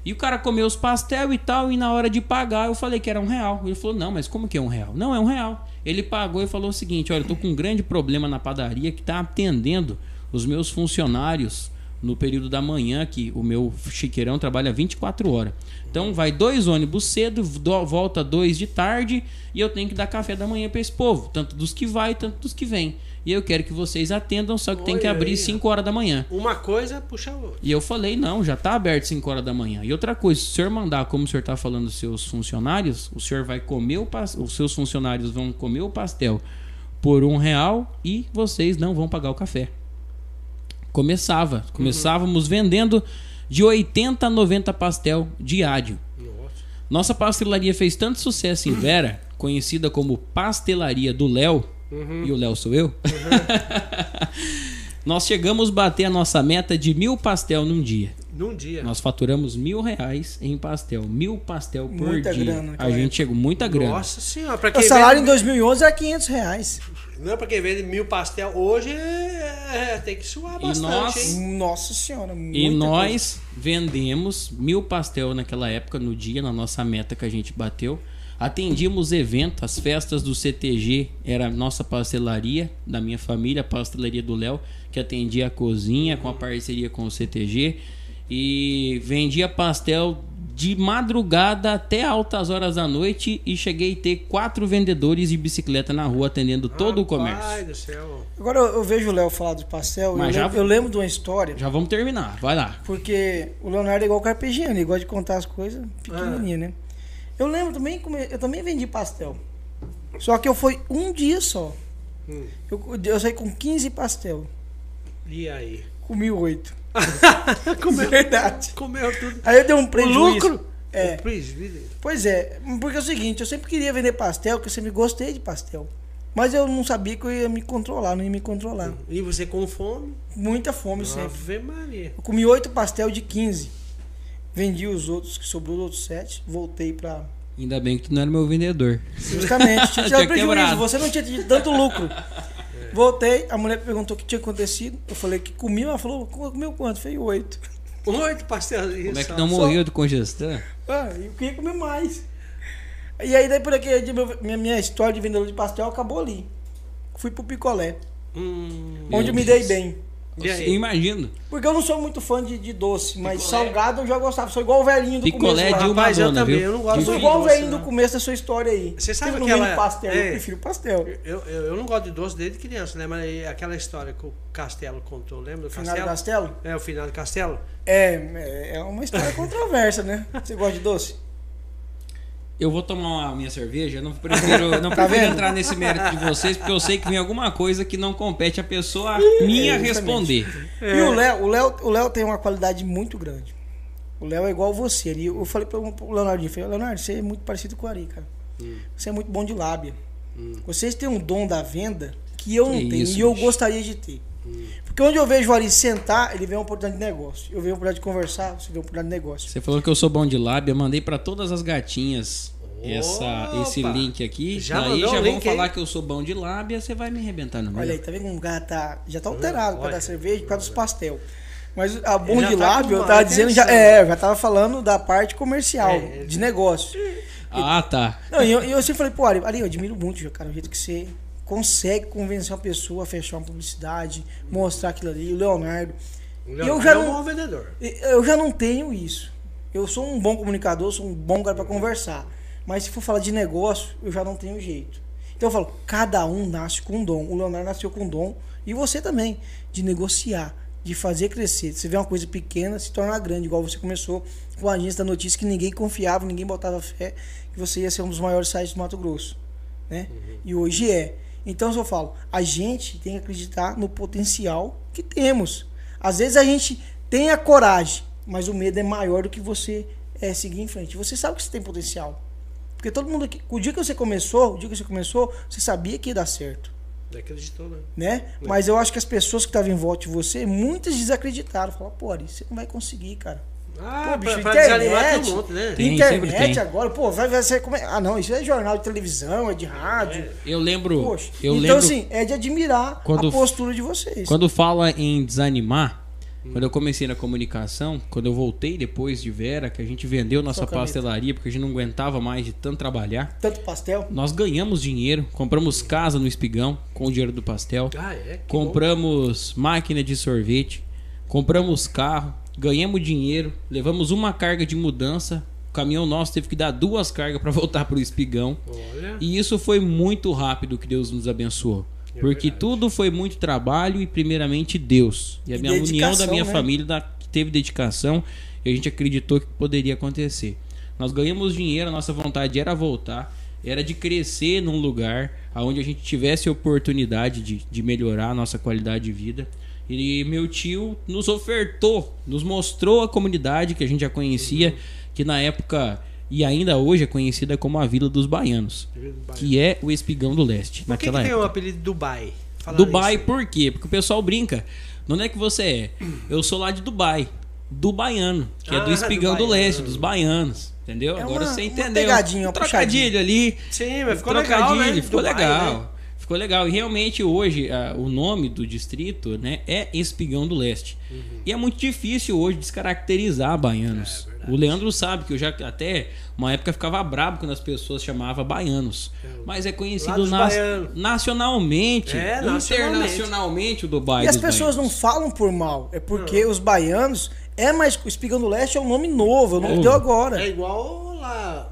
E o cara comeu os pastel e tal, e na hora de pagar eu falei que era um real. Ele falou, não, mas como que é um real? Não, é um real. Ele pagou e falou o seguinte, olha, eu tô com um grande problema na padaria que tá atendendo os meus funcionários no período da manhã, que o meu chiqueirão trabalha 24 horas. Então vai dois ônibus cedo, do- volta dois de tarde, e eu tenho que dar café da manhã para esse povo, tanto dos que vai, tanto dos que vem. E eu quero que vocês atendam, só que tem que abrir aí, 5 horas da manhã. Uma coisa puxa outra. E eu falei, não, já tá aberto 5 horas da manhã. E outra coisa, se o senhor mandar, como o senhor tá falando dos seus funcionários, o senhor vai comer o pas- os seus funcionários vão comer o pastel por um real e vocês não vão pagar o café. Começava. Começávamos vendendo de 80 a 90 pastel diário. Nossa. Nossa pastelaria fez tanto sucesso em Vera, conhecida como Pastelaria do Léo, e o Léo sou eu. Nós chegamos a bater a nossa meta de mil pastel num dia. Num dia. Nós faturamos mil reais em pastel. Mil pastel por Muita dia. grana a gente chegou muita grana. Nossa senhora. Pra O quem salário em vende, 2011 era 500 reais. Não, pra quem vende mil pastel hoje, é, é, tem que suar E bastante, nós- hein? Nossa senhora, muita E coisa. nós vendemos mil pastel naquela época, no dia, na nossa meta que a gente bateu. Atendíamos eventos, as festas do CTG, era a nossa pastelaria, da minha família, a pastelaria do Léo, que atendia a cozinha com a parceria com o CTG. E vendia pastel de madrugada até altas horas da noite e cheguei a ter quatro vendedores de bicicleta na rua atendendo todo o comércio. Ai do céu. Agora eu, eu vejo o Léo falar do pastel, eu Mas já- lembro, eu lembro de uma história, Já vamos terminar, vai lá. porque o Leonardo é igual o Carpegiani, ele gosta de contar as coisas pequenininho, né? Eu lembro também, eu também vendi pastel. Só que eu fui um dia só. Hum. Eu, eu saí com 15 pastel, E aí? Comi oito. Comeu, Verdade. comeu tudo. Aí eu dei um O prejuízo. lucro? É. O prejuízo. Pois é, porque é o seguinte, eu sempre queria vender pastel, porque eu sempre gostei de pastel. Mas eu não sabia que eu ia me controlar, não ia me controlar. E você com fome? Muita fome sempre. Ave Maria. Eu comi oito pastel de 15. Vendi os outros, que sobrou os outros sete. Voltei pra. Ainda bem que tu não era meu vendedor. Justamente, tinha Tinha prejuízo. quebrado. Você não tinha tido tanto lucro. Voltei, a mulher perguntou o que tinha acontecido. Eu falei que comi, ela falou, comeu quanto? Eu falei, oito. Oito pastelzinhos. Como é que não só- morreu de congestão? Ah, eu queria comer mais. E aí, daí por aqui, minha, minha história de vendedor de pastel acabou ali. Fui pro picolé, Hum, onde eu me dei bem. Eu imagino. Porque eu não sou muito fã de, de doce, mas Picolé. salgado eu já gostava. Sou igual o velhinho do Picolé começo. de uma Rapaz, eu também, viu? eu não gosto Eu sou de igual o velhinho não. do começo da sua história aí. Você sabe não vende pastel, é. eu prefiro pastel. Eu, eu, eu não gosto de doce desde criança, né? Mas aquela história que o Castelo contou, lembra do Castelo? Castelo? É, o final do Castelo? É, é uma história controversa, né? Você gosta de doce? Eu vou tomar a minha cerveja, eu não prefiro, não Tá prefiro vendo? entrar nesse mérito de vocês, porque eu sei que vem alguma coisa que não compete a pessoa minha É, responder. E o Léo, o Léo, o Léo tem uma qualidade muito grande. O Léo é igual você. Ele, eu falei pro, pro Leonardinho, falei, Leonardo, você é muito parecido com o Ari, cara. Você é muito bom de lábia. Vocês têm um dom da venda que eu não Que tenho isso, e eu bicho. gostaria de ter. Porque onde eu vejo o Ari sentar, ele vê uma oportunidade de negócio. Eu vejo uma oportunidade de conversar, você vê uma oportunidade de negócio. Você falou que eu sou bom de lábia, mandei pra todas as gatinhas essa, Opa! esse link aqui. Já mandou já vão falar aí? que eu sou bom de lábia, você vai me arrebentar no meio. Olha aí, tá vendo como o cara tá, já tá alterado por causa da cerveja, por causa dos pastel. Mas a bom de tá lábio, eu tava dizendo, já, é, eu já tava falando da parte comercial, É, de negócio. Ah, tá. Não, e eu, eu sempre falei, pô, Ari, Ari, eu admiro muito, cara, o jeito que você consegue convencer uma pessoa a fechar uma publicidade, mostrar aquilo ali, o Leonardo. O eu Leonardo já é um não- bom vendedor. Eu já não tenho isso. Eu sou um bom comunicador, sou um bom cara para conversar. Mas se for falar de negócio, eu já não tenho jeito. Então eu falo, cada um nasce com um dom. O Leonardo nasceu com um dom e você também, de negociar, de fazer crescer. Você vê uma coisa pequena se tornar grande, igual você começou com a agência da notícia que ninguém confiava, ninguém botava fé que você ia ser um dos maiores sites do Mato Grosso, né? E hoje é. Então eu falo, a gente tem que acreditar no potencial que temos. Às vezes a gente tem a coragem, mas o medo é maior do que você é, seguir em frente. Você sabe que você tem potencial. Porque todo mundo aqui, o dia que você começou, o dia que você começou, você sabia que ia dar certo, acreditou, né? né? Mas eu acho que as pessoas que estavam em volta de você, muitas desacreditaram. Falaram, pô, Ari, você não vai conseguir, cara. Ah, Pô, bicho, pra, pra desanimar internet. tem um monte, né? Tem, Internet tem. agora, pô, vai, vai ser como é? Ah, não, isso é jornal de televisão, é de rádio. Eu lembro. Poxa. eu então, lembro assim, é de admirar Quando- a postura de vocês. Quando fala em desanimar, quando eu comecei na comunicação, quando eu voltei depois de Vera, que a gente vendeu nossa Só caneta. pastelaria porque a gente não aguentava mais de tanto trabalhar, Tanto pastel. nós ganhamos dinheiro, compramos casa no Espigão com o dinheiro do pastel, Ah, é? Que compramos máquina de sorvete, compramos carro, ganhamos dinheiro, levamos uma carga de mudança, o caminhão nosso teve que dar duas cargas para voltar para o Espigão. Olha. E isso foi muito rápido que Deus nos abençoou. É porque verdade. tudo foi muito trabalho e primeiramente Deus. E a E minha união da minha né? família da- que teve dedicação e a gente acreditou que poderia acontecer. Nós ganhamos dinheiro, a nossa vontade era voltar, era de crescer num lugar onde a gente tivesse oportunidade de, de melhorar a nossa qualidade de vida. E meu tio nos ofertou, nos mostrou a comunidade que a gente já conhecia, que na época e ainda hoje é conhecida como a Vila dos Baianos que é o Espigão do Leste, Por que, naquela que tem o apelido Dubai? Fala Dubai, isso. por quê? Porque o pessoal brinca. De onde é que você é? Eu sou lá de Dubai, do baiano, que é do Ah, Espigão do do, Leste, dos baianos. Entendeu? É Agora uma- você uma entendeu. pegadinha, uma um trocadilho ali. Sim, mas um ficou legal, né? Ficou Dubai, legal. né? Ficou legal. E realmente hoje ah, o nome do distrito né, é Espigão do Leste. Uhum. E é muito difícil hoje descaracterizar baianos. É, o Leandro sabe que eu já até uma época ficava brabo quando as pessoas chamavam baianos. Mas é conhecido nacionalmente, É, nacionalmente. internacionalmente o Dubai. E as pessoas não baianos. falam por mal. É porque os baianos é mais. O Espigão do Leste é um nome novo, é o nome deu agora. É igual lá.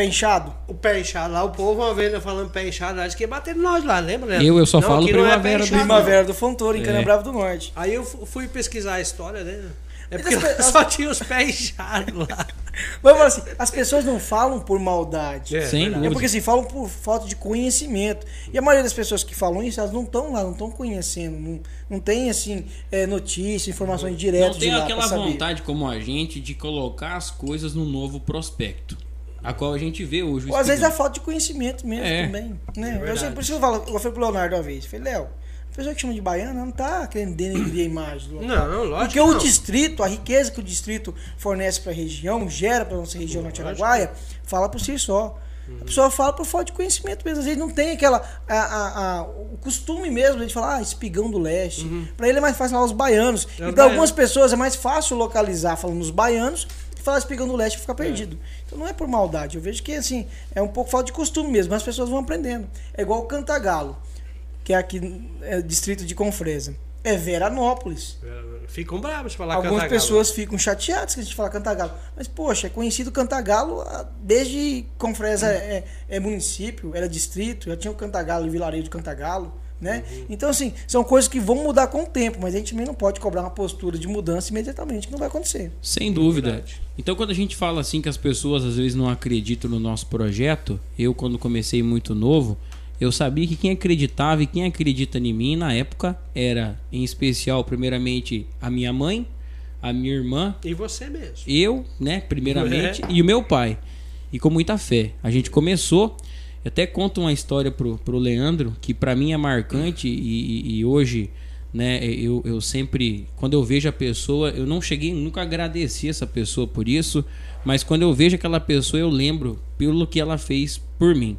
Pé inchado. O pé inchado lá, o povo uma vez falando pé inchado, acho que bateram nós lá, lembra? né? Eu- eu só falo não é Primavera inchado, não. Primavera do Fontoura, em É. Cana Brava do Norte. Aí eu fu- fui pesquisar a história, né? É porque pe- só tinha os pés inchados lá. Mas eu falo assim, as pessoas não falam por maldade. É, Sem. É porque assim, falam por falta de conhecimento. E a maioria das pessoas que falam isso, elas não estão lá, não estão conhecendo. Não, não tem, assim, é, notícia, informações diretas Não tem de lá aquela vontade como a gente de colocar as coisas no novo prospecto. A qual a gente vê hoje. Ou às vezes Espigão. é falta de conhecimento mesmo É. também. Né? eu verdade. sei, por isso que eu falo, eu falei pro Leonardo uma vez, falei, Léo, A pessoa que chama de baiana não tá querendo denegrir a imagem do local. Não, lógico Porque que o não. distrito, a riqueza que o distrito fornece para a região, gera para nossa região norte Araguaia, fala por si só. Uhum. A pessoa fala por falta de conhecimento mesmo. Às vezes não tem aquela. a- a- a- o costume mesmo de falar, ah, espigão do leste. Para ele é mais fácil falar os baianos. É e os para algumas pessoas é mais fácil localizar falando os baianos falar espigão do leste e ficar perdido. Então não é por maldade. Eu vejo que assim, é um pouco falta de costume mesmo, mas as pessoas vão aprendendo. É igual o Cantagalo, que é aqui é distrito de Confresa. É Veranópolis. Ficam bravos de falar Algumas Cantagalo. pessoas ficam chateadas que a gente fala Cantagalo. Mas, poxa, é conhecido Cantagalo ah, desde Confresa é, é município, era distrito, já tinha o Cantagalo e vilarejo de Cantagalo. Né? Então, assim, são coisas que vão mudar com o tempo, mas a gente também não pode cobrar uma postura de mudança imediatamente, que não vai acontecer. Sem dúvida. Verdade. Então, quando a gente fala assim que as pessoas às vezes não acreditam no nosso projeto, eu, quando comecei muito novo, eu sabia que quem acreditava e quem acredita em mim na época era, em especial, primeiramente, a minha mãe, a minha irmã, E você mesmo. eu, né, primeiramente, É. e o meu pai. E com muita fé. A gente começou. Eu até conto uma história pro, pro Leandro, que pra mim é marcante e, e- hoje, né, eu, eu sempre, quando eu vejo a pessoa, eu não cheguei nunca a agradecer essa pessoa por isso, mas quando eu vejo aquela pessoa, eu lembro pelo que ela fez por mim.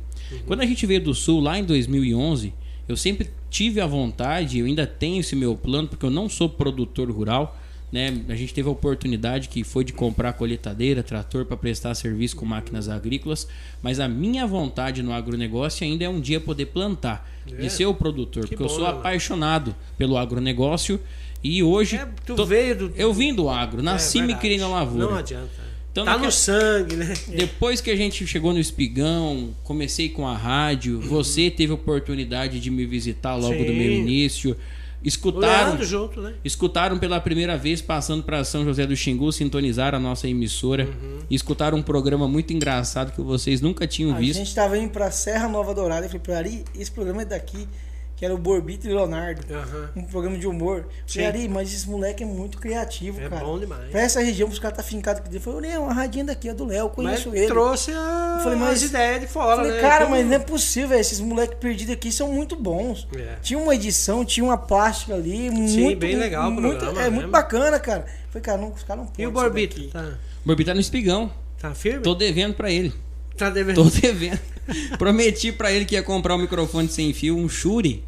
Quando a gente veio do Sul, lá em 2011, eu sempre tive a vontade, eu ainda tenho esse meu plano, porque eu não sou produtor rural, né? A gente teve a oportunidade que foi de comprar colheitadeira, trator para prestar serviço com máquinas agrícolas, mas a minha vontade no agronegócio ainda é um dia poder plantar, É. de ser o produtor, Que porque eu sou né? apaixonado pelo agronegócio e hoje É, tu tô- veio do. eu vim do agro, nasci É e me verdade. criei na lavoura. Não adianta. Então, tá no sangue, né? depois que a gente chegou no Espigão, comecei com a rádio, você teve a oportunidade de me visitar logo do Sim. meu início. Escutaram, Leandro junto, né? escutaram pela primeira vez passando para São José do Xingu, sintonizaram a nossa emissora. Uhum. E escutaram um programa muito engraçado que vocês nunca tinham A visto. gente tava indo pra Serra Nova Dourada. Eu falei pra Ari, esse programa é daqui, que era o Borbito e Leonardo. Aham. Um programa de humor. Sim. Falei, Ari, mas esse moleque é muito criativo, É cara. bom demais. Pra essa região, os caras tá fincado aqui dentro. Eu falei, Léo, a radinha daqui é do Léo, eu Mas conheço ele. trouxe a... Falei, mas- as ideias de Eu fora, falei, né? cara, Como- mas não é possível, velho, esses moleques perdidos aqui são muito bons. É. Tinha uma edição, tinha uma plástica ali, muito bem legal o muito, programa É muito mesmo. bacana, cara. Falei, cara, não, os caras não podem. E o Borbito? Tá, O Borbi tá no Espigão. tá firme? Tô devendo para ele. Tá devendo. Tô devendo. Prometi para ele que ia comprar um microfone sem fio, um Shure.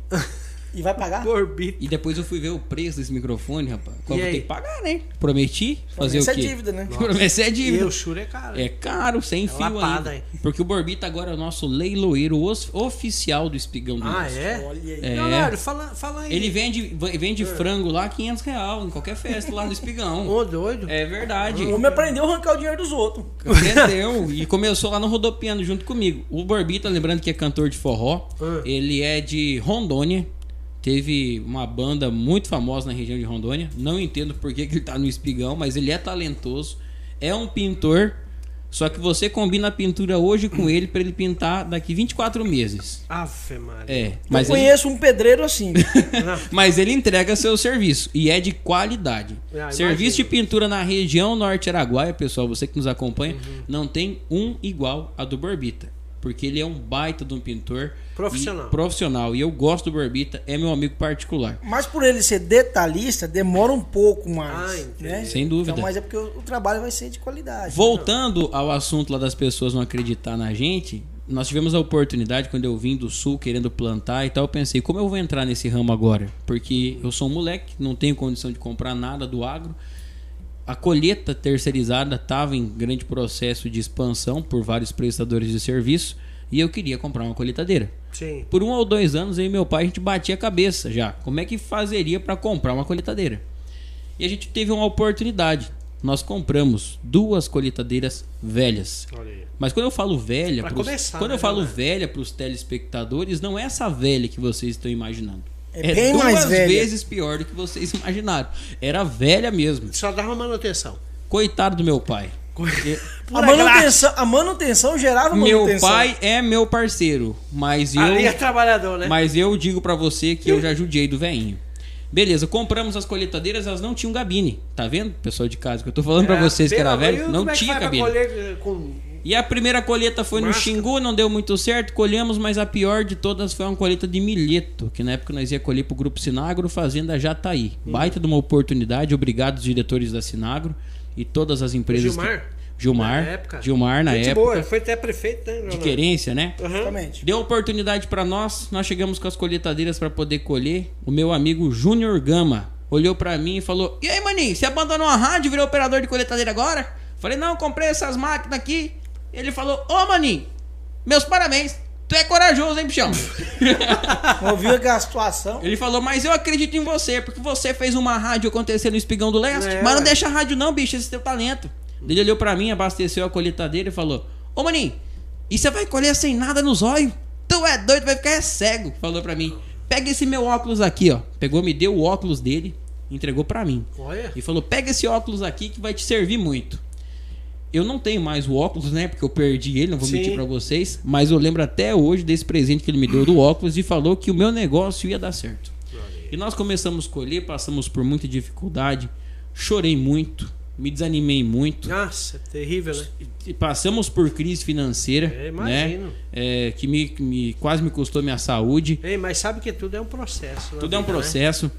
E vai pagar? Borbito. E depois eu fui ver o preço desse microfone, rapaz. Qual E eu vou aí? ter que pagar, né? Prometi fazer Isso o é quê? dívida, né? Promessa é E dívida. o Shure é caro. É caro, sem É fio lapada, ainda. hein? Porque o Borbita agora é o nosso leiloeiro oficial do Espigão do Ah, Norte. é? Olha aí. É. Leonardo, fala, fala aí. Ele vende, vende frango lá 500 real em qualquer festa lá no Espigão. Ô, doido. É verdade. O homem aprendeu a arrancar o dinheiro dos outros. Aprendeu e começou lá no Rodopiano junto comigo. O Borbita, lembrando que é cantor de forró, Ah. ele é de Rondônia. Teve uma banda muito famosa na região de Rondônia. Não entendo por que, que ele tá no espigão, mas ele é talentoso. É um pintor. Só que você combina a pintura hoje com ele para ele pintar daqui 24 meses. Ave Maria. É, Mas mas eu ele, conheço um pedreiro assim. mas ele entrega seu serviço e é de qualidade. Ah, serviço de pintura na região norte Araguaia, pessoal, você que nos acompanha, Uhum. não tem um igual a do Borbita. Porque ele é um baita de um pintor. Profissional. E, profissional. E eu gosto do Borbita, é meu amigo particular. Mas por ele ser detalhista, demora um pouco mais. Ah, né? Sem dúvida. Então, mas é porque o, o trabalho vai ser de qualidade. Voltando ao assunto lá das pessoas não acreditar na gente, nós tivemos a oportunidade quando eu vim do sul querendo plantar e tal, eu pensei, como eu vou entrar nesse ramo agora? Porque eu sou um moleque, não tenho condição de comprar nada do agro. A colheita terceirizada estava em grande processo de expansão por vários prestadores de serviço e eu queria comprar uma colheitadeira. Sim. Por um ou dois anos, eu e meu pai, a gente batia a cabeça já. Como é que fazeria para comprar uma colheitadeira? E a gente teve uma oportunidade. Nós compramos duas colheitadeiras velhas. Mas quando eu falo velha, Pra pros- começar, quando né, eu falo Leonardo? velha para os telespectadores, não é essa velha que vocês estão imaginando. É bem duas mais velha. vezes pior do que vocês imaginaram. Era velha mesmo. Só dava manutenção. Coitado do meu pai. A manutenção, a manutenção gerava Meu manutenção. pai é meu parceiro, mas eu Ali é trabalhador, né? Mas eu digo pra você que eu já judiei do veinho. Beleza, compramos as colheitadeiras, elas não tinham gabine. Tá vendo, pessoal de casa? Que eu tô falando pra É, vocês que era velho, não como é que tinha cabine. colher, com E a primeira colheita foi no. Xingu, não deu muito certo, colhemos, mas a pior de todas foi uma colheita de milheto, que na época nós ia colher pro Grupo Sinagro, Fazenda Jataí. Uhum. Baita de uma oportunidade, obrigado aos diretores da Sinagro e todas as empresas. Gilmar? Que... Gilmar. Na época? Gilmar, na Gente época. boa, foi até prefeito, né? De querência, né? Exatamente. Deu oportunidade pra nós, nós chegamos com as colheitadeiras pra poder colher. O meu amigo Júnior Gama olhou pra mim e falou: E aí, maninho, você abandonou a rádio e virou operador de colheitadeira agora? Falei: Não, comprei essas máquinas aqui. Ele falou: Ô, maninho, meus parabéns. Tu é corajoso, hein, bichão? Ouviu aquela situação? Ele falou, mas eu acredito em você, porque você fez uma rádio acontecer no Espigão do Leste. É, mas não deixa a rádio não, bicho, esse é teu talento. Ele olhou pra mim, abasteceu a colheitadeira e falou, ô maninho, e você vai colher sem nada nos olhos? Tu é doido, vai ficar cego. Falou pra mim, pega esse meu óculos aqui, ó. Pegou, me deu o óculos dele, entregou pra mim. Olha. E falou, pega esse óculos aqui que vai te servir muito. Eu não tenho mais o óculos, né? Porque eu perdi ele, não vou Sim. mentir pra vocês. Mas eu lembro até hoje desse presente que ele me deu do óculos e falou que o meu negócio ia dar certo. E nós começamos a colher, passamos por muita dificuldade, chorei muito, me desanimei muito. Nossa, terrível, né? E Passamos por crise financeira, É, né? imagino. É, que me, me- quase me custou minha saúde. Ei, mas sabe que tudo é um processo. Tudo é um vida, né? processo.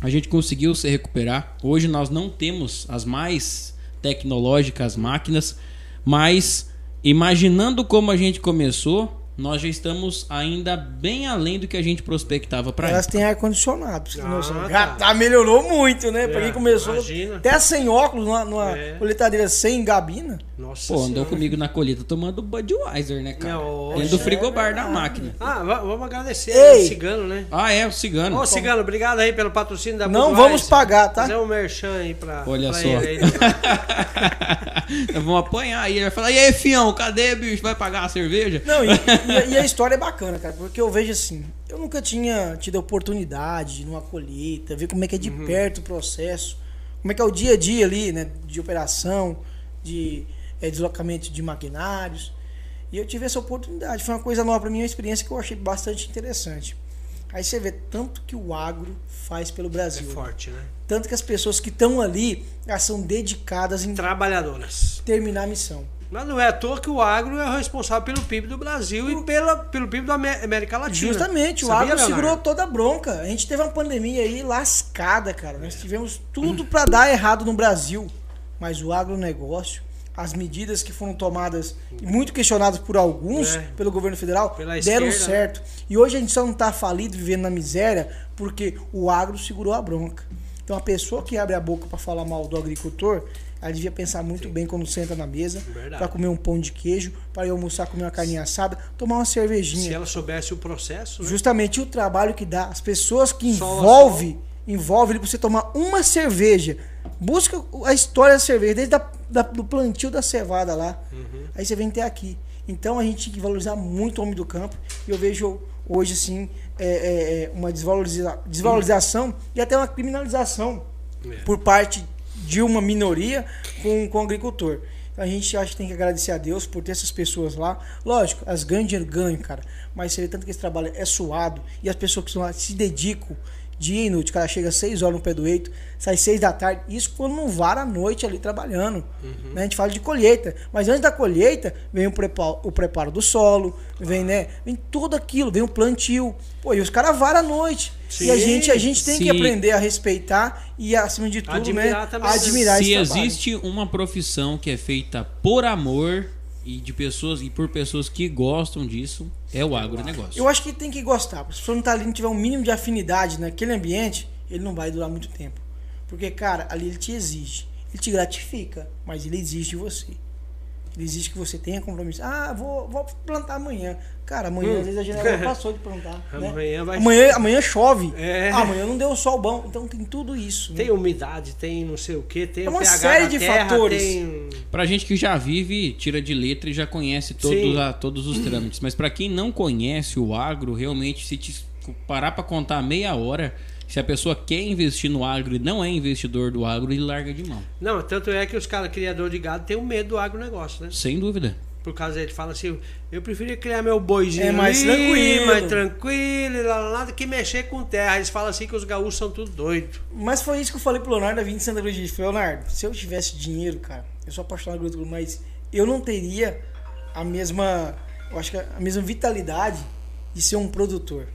A gente conseguiu se recuperar. Hoje nós não temos as mais tecnológicas máquinas, mas imaginando como a gente começou, nós já estamos ainda bem além do que a gente prospectava para Elas têm ar-condicionado, pra você Ah, tá. Já tá, melhorou muito, né? Pra É, quem começou imagina. até sem óculos, numa, numa É. coletadeira sem gabina. Nossa Pô, andou comigo na colheita tomando Budweiser, né, cara? Não, Dentro do é frigobar da verdade. máquina. Ah, va- vamos agradecer Ei. ao Cigano, né? Ah, é, o cigano. Ô, Cigano, obrigado aí pelo patrocínio da Não Budweiser. vamos pagar, tá? Fazer um merchan aí pra, Olha pra só. ele aí. Nós vamos apanhar aí. Ele vai falar, e aí, fião, cadê, bicho? Vai pagar a cerveja? Não, e, e- e a história é bacana, cara, porque eu vejo assim, eu nunca tinha tido a oportunidade de ir numa colheita, ver como é que é de Uhum. perto o processo, como é que é o dia a dia ali, né, de operação, de eh, deslocamento de maquinários. E eu tive essa oportunidade, foi uma coisa nova para mim, uma experiência que eu achei bastante interessante. Aí você vê tanto que o agro faz pelo É Brasil, forte, né? tanto que as pessoas que estão ali, elas são dedicadas em Trabalhadoras. terminar a missão. Mas não é à toa que o agro é o responsável pelo PIB do Brasil e pela, pelo PIB da Amé- América Latina. Justamente, o Sabia, agro Leonardo? segurou toda a bronca. A gente teve uma pandemia aí lascada, cara. Nós tivemos tudo para dar errado no Brasil. Mas o agronegócio, as medidas que foram tomadas e muito questionadas por alguns, É. pelo governo federal, Pela deram esquerda, certo. E hoje a gente só não tá falido, vivendo na miséria, porque o agro segurou a bronca. Então a pessoa que abre a boca para falar mal do agricultor, ela devia pensar muito bem quando senta na mesa, para comer um pão de queijo, para ir almoçar, comer uma carninha assada, tomar uma cervejinha. Se ela soubesse o processo, né? Justamente o trabalho que dá, as pessoas que Sol envolve, envolve ele pra você tomar uma cerveja. Busca a história da cerveja, desde a, da- do plantio da cevada lá. Uhum. Aí você vem até aqui. Então a gente tem que valorizar muito o homem do campo. E eu vejo hoje, assim, é, é, é, uma desvaloriza- desvalorização e até uma criminalização É. por parte de uma minoria com, com o agricultor. A gente acha que tem que agradecer a Deus por ter essas pessoas lá. Lógico, as ganham dinheiro, ganham, cara. Mas você vê tanto que esse trabalho é suado e as pessoas que estão lá se dedicam dia e noite. O cara chega às 6 horas no pé do eito, sai 6 da tarde. Isso quando não vara a noite ali trabalhando. Uhum. Né? A gente fala de colheita. Mas antes da colheita, vem o preparo, o preparo do solo, vem, né? Vem tudo aquilo, vem o plantio. Pô, e os caras varam a noite. E a Sim, gente, a gente tem que sim. aprender a respeitar e, acima de tudo, Admirar né? também, admirar Se esse trabalho. existe uma profissão que é feita por amor e de pessoas e por pessoas que gostam disso, é o agronegócio. Eu acho que tem que gostar. Se pessoa não tá ali, não tiver um mínimo de afinidade naquele ambiente, ele não vai durar muito tempo. Porque, cara, ali ele te exige. Ele te gratifica, mas ele exige de você. Ele exige que você tenha compromisso. Ah, vou, vou plantar amanhã. Cara, amanhã, Hum. às vezes a janela passou de plantar. né? Amanhã vai- amanhã, amanhã chove. É. Ah, amanhã não deu sol bom. Então tem tudo isso. né? Tem umidade, tem não sei o que, tem É o uma pH série de terra, fatores. tem... Pra gente que já vive, tira de letra e já conhece todos, a, todos os trâmites. Mas pra quem não conhece o agro, realmente, se te parar pra contar meia hora, se a pessoa quer investir no agro e não é investidor do agro, ele larga de mão. Não, tanto é que os caras criadores de gado têm um medo do agronegócio, né? Sem dúvida. Por causa dele fala assim, eu preferia criar meu boizinho É mais ali, tranquilo. mais tranquilo, e lá, lá, lá, do que mexer com terra. Eles falam assim que os gaúchos são tudo doidos. Mas foi isso que eu falei pro Leonardo da 20 de Santa Cruz de Leonardo, se eu tivesse dinheiro, cara, eu sou apaixonado por agricultura, mas eu não teria a mesma, eu acho que a mesma vitalidade de ser um produtor.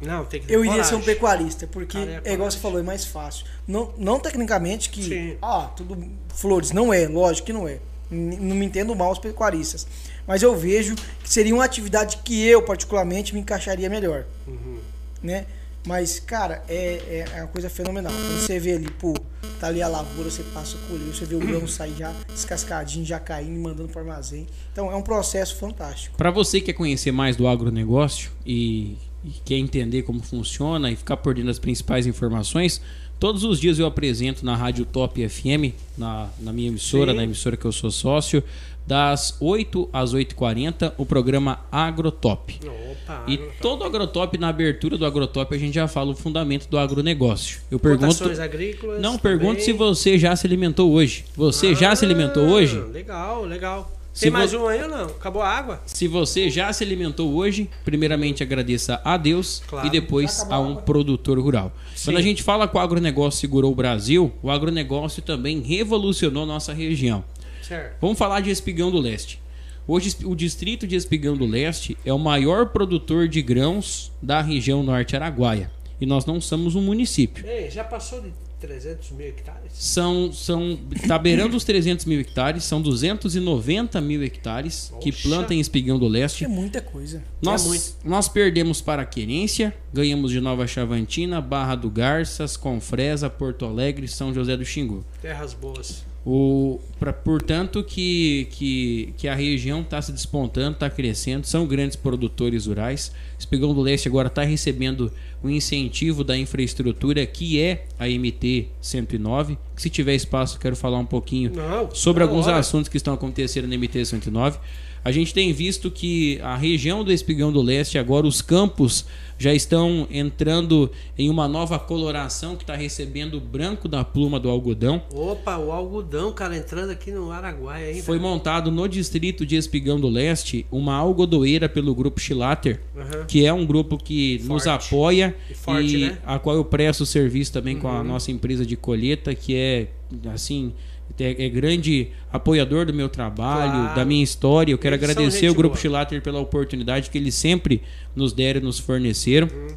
Não, tem que ter Eu iria ser um pecuarista, porque é é, igual você falou, é mais fácil. Não, não tecnicamente que, Sim. ah, tudo flores, não é, lógico que não é. Não me entendo mal os pecuaristas. Mas eu vejo que seria uma atividade que eu, particularmente, me encaixaria melhor. Uhum. Né? Mas, cara, é, é uma coisa fenomenal. Quando você vê ali, pô, tá ali a lavoura, você passa a colher, você vê o grão sair já descascadinho, já caindo, mandando pro armazém. Então é um processo fantástico. Para você que quer conhecer mais do agronegócio e, e quer entender como funciona e ficar por dentro das principais informações, todos os dias eu apresento na Rádio Top FM, na, na minha emissora, Sim. na emissora que eu sou sócio, das 8 às 8h40, o programa Agrotop. Opa, E agro- todo agrotop, na abertura do agrotop, a gente já fala o fundamento do agronegócio. Eu pergunto. Agrícolas. Não também. pergunto se você já se alimentou hoje. Você já se alimentou Ah, hoje? Legal, legal. Se Tem mais vo- um aí ou não? Acabou a água? Se você já se alimentou hoje, primeiramente agradeça a Deus Claro. e depois a um água? produtor rural. Sim. Quando a gente fala que o agronegócio segurou o Brasil, o agronegócio também revolucionou nossa região. Certo. Vamos falar de Espigão do Leste. Hoje o distrito de Espigão do Leste é o maior produtor de grãos da região norte araguaia. E nós não somos um município. Ei, já passou de 300 mil hectares? São, são tá beirando os 300 mil hectares, são 290 mil hectares que plantam em Espigão do Leste. É muita coisa. Nós, É muito. nós perdemos para Querência, ganhamos de Nova Chavantina, Barra do Garças, Confresa, Porto Alegre, São José do Xingu. Terras boas. O, pra, portanto, que, que, que a região está se despontando, está crescendo, são grandes produtores rurais. Espigão do Leste agora está recebendo o incentivo da infraestrutura que é a MT 109. Que se tiver espaço, quero falar um pouquinho Não, sobre alguns hora. assuntos que estão acontecendo na MT 109. A gente tem visto que a região do Espigão do Leste, agora os campos já estão entrando em uma nova coloração que está recebendo o branco da pluma do algodão. Opa, o algodão, cara, entrando aqui no Araguaia, hein? Foi montado no distrito de Espigão do Leste uma algodoeira pelo grupo Chilater, Aham. que é um grupo que nos Forte. apoia E forte, e né? a qual eu presto serviço também com Uhum. a nossa empresa de colheita, que é assim é, é grande apoiador do meu trabalho, Claro. da minha história. Eu quero Eles agradecer gente o grupo boa. Chilater pela oportunidade que eles sempre nos deram e nos forneceram. Uhum.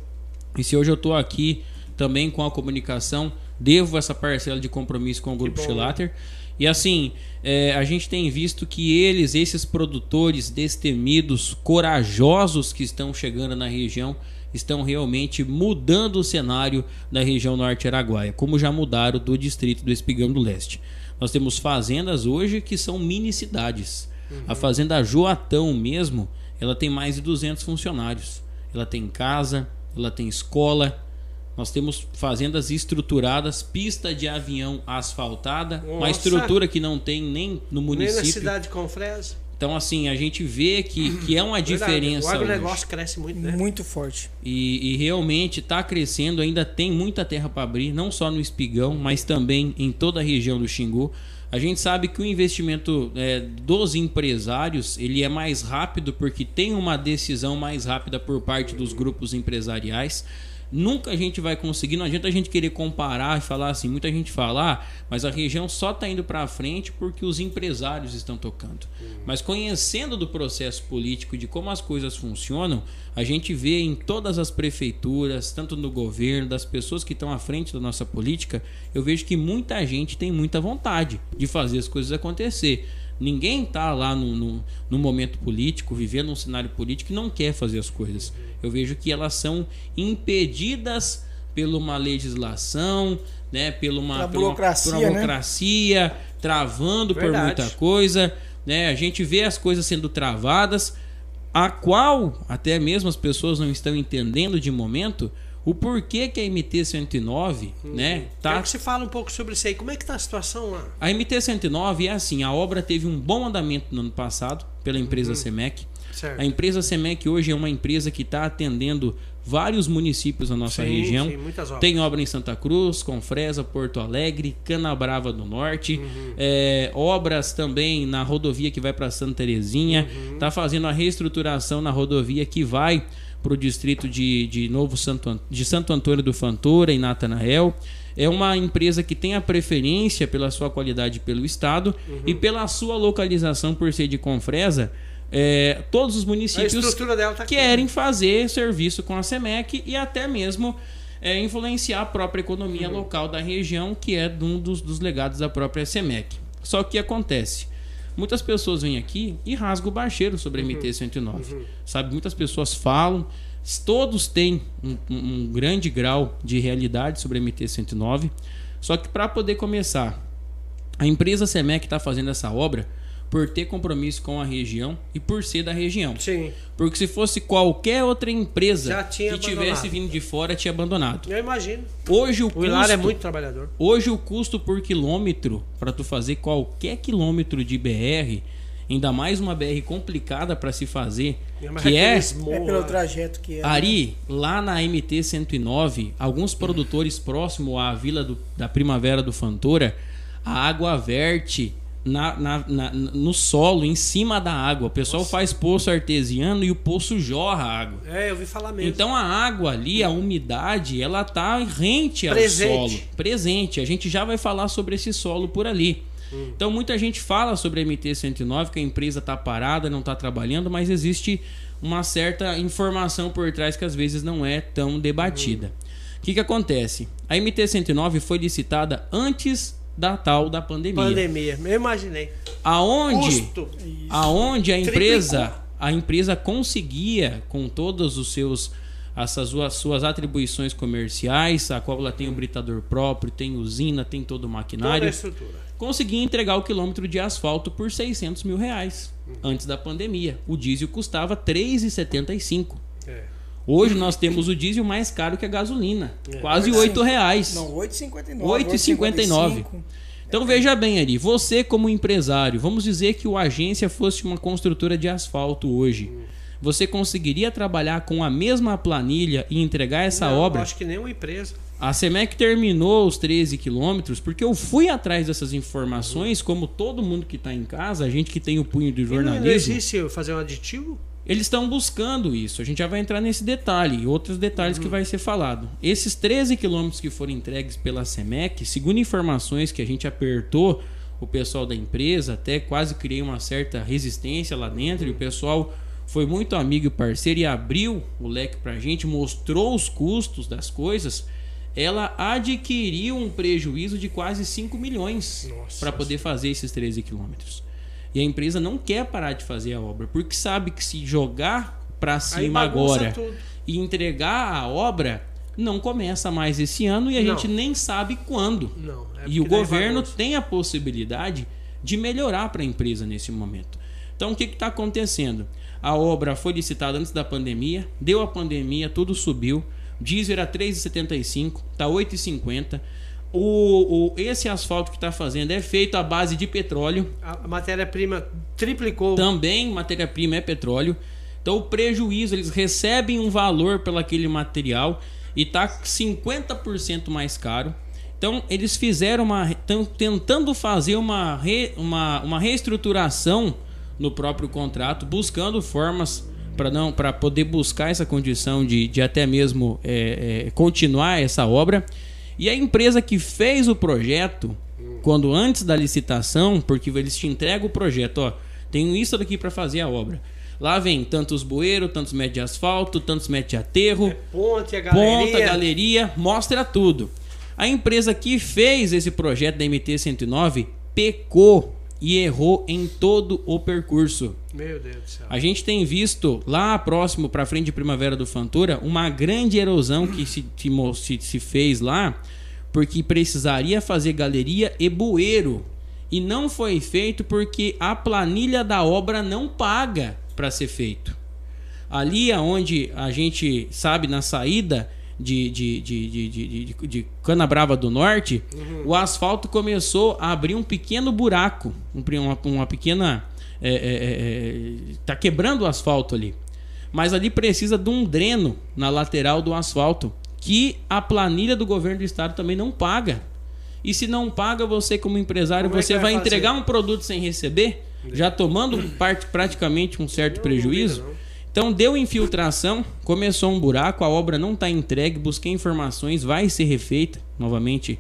E se hoje eu estou aqui também com a comunicação, devo essa parcela de compromisso com o Grupo bom, Chilater. E assim, é, a gente tem visto que eles, esses produtores destemidos, corajosos que estão chegando na região, estão realmente mudando o cenário da região norte araguaia, como já mudaram do distrito do Espigão do Leste. Nós temos fazendas hoje que são mini cidades. A fazenda Joatão mesmo, ela tem mais de 200 funcionários. Ela tem casa, ela tem escola. Nós temos fazendas estruturadas, pista de avião asfaltada, uma Nossa! estrutura que não tem nem no Nem na município. cidade com Fresa. Então, assim, a gente vê que, que é uma diferença. O hoje. agronegócio cresce muito, né? Muito forte. E, e realmente está crescendo, ainda tem muita terra para abrir, não só no Espigão, mas também em toda a região do Xingu. A gente sabe que o investimento é, dos empresários ele é mais rápido porque tem uma decisão mais rápida por parte dos grupos empresariais. Nunca a gente vai conseguir, não adianta a gente querer comparar e falar assim, muita gente fala, ah, mas a região só está indo para frente porque os empresários estão tocando. Mas conhecendo do processo político, de como as coisas funcionam, a gente vê em todas as prefeituras, tanto no governo, das pessoas que estão à frente da nossa política, eu vejo que muita gente tem muita vontade de fazer as coisas acontecer. Ninguém está lá no, no, no momento político, vivendo um cenário político e não quer fazer as coisas. Eu vejo que elas são impedidas por uma legislação, né, pela uma, Pela pela burocracia, por uma né? burocracia, travando por Verdade. muita coisa, né? A gente vê as coisas sendo travadas, a qual até mesmo as pessoas não estão entendendo de momento o porquê que a MT 109, né, Quero tá que você fale um pouco sobre isso aí. Como é que tá a situação lá? a MT 109 é assim, a obra teve um bom andamento no ano passado pela empresa Uhum. Semec. Certo. A empresa Semec hoje é uma empresa que está atendendo vários municípios da nossa Sim, região. sim, muitas obras. Tem obra em Santa Cruz, Confresa, Porto Alegre, Canabrava do Norte, Uhum. é, obras também na rodovia que vai para Santa Terezinha, Uhum. está fazendo a reestruturação na rodovia que vai para o distrito de, de Novo Santo, An- de Santo Antônio do Fantora, em Natanael. é uma empresa que tem a preferência pela sua qualidade pelo Estado Uhum. e pela sua localização por ser de Confresa. é, todos os municípios tá querem fazer serviço com a SEMEC e até mesmo é, influenciar a própria economia Uhum. local da região, que é um dos, dos legados da própria SEMEC. Só que acontece? Muitas pessoas vêm aqui e rasgam o bacheiro sobre a MT-109. Sabe, muitas pessoas falam, todos têm um, um- um grande grau de realidade sobre a MT-109. Só que para poder começar, a empresa SEMEC está fazendo essa obra por ter compromisso com a região e por ser da região. Sim. Porque se fosse qualquer outra empresa Já tinha que tivesse vindo de fora, tinha abandonado. Eu imagino. Hoje o, O custo, Hilário é muito trabalhador. hoje o custo por quilômetro para tu fazer qualquer quilômetro de BR, ainda mais uma BR complicada para se fazer, que é É morros pelo lá. trajeto que é. Ari, lá na MT 109, alguns produtores próximo à Vila do- da Primavera do Fantora, a água verte na, na- na- no solo, em cima da água. O pessoal faz poço artesiano e o poço jorra a água. É, eu vi falar mesmo. Então a água ali, a umidade, ela tá rente ao Presente. solo, presente. A gente já vai falar sobre esse solo por ali. Então muita gente fala sobre a MT-109 que a empresa está parada, não está trabalhando, mas existe uma certa informação por trás que às vezes não é tão debatida. O que, que acontece? A MT-109 foi licitada antes da tal da pandemia. Pandemia. Eu imaginei. Aonde? Custo. aonde a empresa a empresa conseguia com todos os seus essas suas, suas atribuições comerciais, a qual ela tem o britador próprio, tem usina, tem todo o Toda a maquinário, estrutura. conseguia entregar o quilômetro de asfalto por 600 mil reais antes da pandemia. O diesel custava 3,75. Hoje nós temos o diesel mais caro que a gasolina, É. quase 8 reais. Não, 8,59. 8,59. Então veja bem, Ari, você como empresário, vamos dizer que o agência fosse uma construtora de asfalto hoje. Você conseguiria trabalhar com a mesma planilha e entregar essa Não, obra? Acho que nenhuma empresa. A Semec terminou os 13 quilômetros porque eu fui atrás dessas informações, como todo mundo que está em casa, a gente que tem o punho do E não, jornalismo, existe fazer um aditivo? Eles estão buscando isso. A gente já vai entrar nesse detalhe e outros detalhes que vai ser falado. Esses 13 quilômetros que foram entregues pela Semec, segundo informações que a gente apertou o pessoal da empresa, até quase criei uma certa resistência lá dentro, e o pessoal foi muito amigo e parceiro e abriu o leque pra gente, mostrou os custos das coisas. Ela adquiriu um prejuízo de quase 5 milhões para poder fazer esses 13 quilômetros. E a empresa não quer parar de fazer a obra, porque sabe que se jogar para cima agora tudo. e entregar a obra, não começa mais esse ano e a Não. gente nem sabe quando. Não. é e o governo bagunça. tem a possibilidade de melhorar para a empresa nesse momento. Então o que está acontecendo? A obra foi licitada antes da pandemia, deu a pandemia, tudo subiu. Diesel era 3,75, tá 8,50. O, o, esse asfalto que está fazendo é feito à base de petróleo. A matéria-prima triplicou. Também matéria-prima é petróleo. Então o prejuízo, eles recebem um valor pelo aquele material e tá 50% mais caro. Então eles fizeram uma estão tentando fazer uma, re- uma, uma reestruturação no próprio contrato, buscando formas para não para poder buscar essa condição de, de até mesmo é, é, continuar essa obra. E a empresa que fez o projeto, quando antes da licitação, porque eles te entregam o projeto, ó, tenho isso daqui para fazer a obra. Lá vem tantos bueiros, tantos metros de asfalto, tantos metros de aterro, Ponte, a galeria. ponta, galeria, mostra tudo. A empresa que fez esse projeto da MT-109 pecou e errou em todo o percurso. Meu Deus do céu. A gente tem visto lá próximo para frente de Primavera do Fantura uma grande erosão que se, se, se fez lá porque precisaria fazer galeria e bueiro e não foi feito porque a planilha da obra não paga para ser feito. Ali aonde a gente sabe na saída de, de, de, de, de, de Canabrava do Norte, o asfalto começou a abrir um pequeno buraco, um uma, uma pequena. É, é, é, é, tá quebrando o asfalto ali. Mas ali precisa de um dreno na lateral do asfalto, que a planilha do governo do estado também não paga. E se não paga, você como empresário, Como é você vai vai fazer? entregar um produto sem receber, já tomando parte, praticamente um certo Não prejuízo. não. Então deu infiltração, começou um buraco, a obra não está entregue, busquei informações, vai ser refeita novamente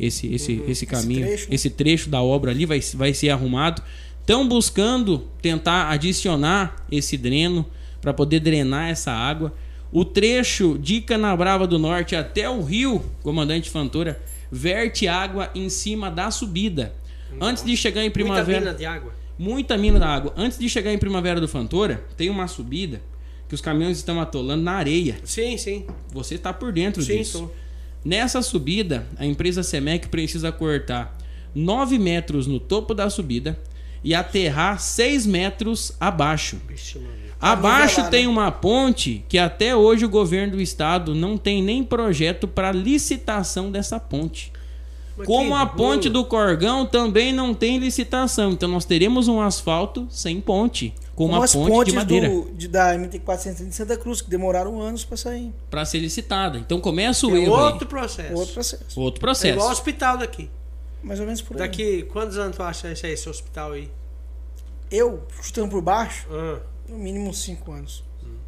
esse, esse, esse caminho, esse trecho. esse trecho da obra ali vai, vai ser arrumado. Estão buscando tentar adicionar esse dreno para poder drenar essa água. O trecho de Canabrava do Norte até o rio Comandante Fantora verte água em cima da subida. Antes de chegar em primavera. Muita mina de água. Muita mina da água. Antes de chegar em primavera do Fantora, tem uma subida que os caminhões estão atolando na areia. Sim, sim. Você está por dentro sim, disso. Tô. Nessa subida, a empresa Semec precisa cortar 9 metros no topo da subida e aterrar 6 metros abaixo. Vixe, Abaixo tem uma ponte que até hoje o governo do estado não tem nem projeto para licitação dessa ponte. Como a ponte do Corgão também não tem licitação. Então nós teremos um asfalto sem ponte. Com Como uma ponte de madeira. Do, de, da MT-430 de Santa Cruz, que demoraram anos para sair. Para ser licitada. Então começa o é erro. Outro aí. processo. Outro processo. Outro processo. É igual o hospital daqui. Mais ou menos por aí. Daqui, quantos anos tu acha esse aí, esse hospital aí? Eu, chutando por baixo, ah. no mínimo cinco anos.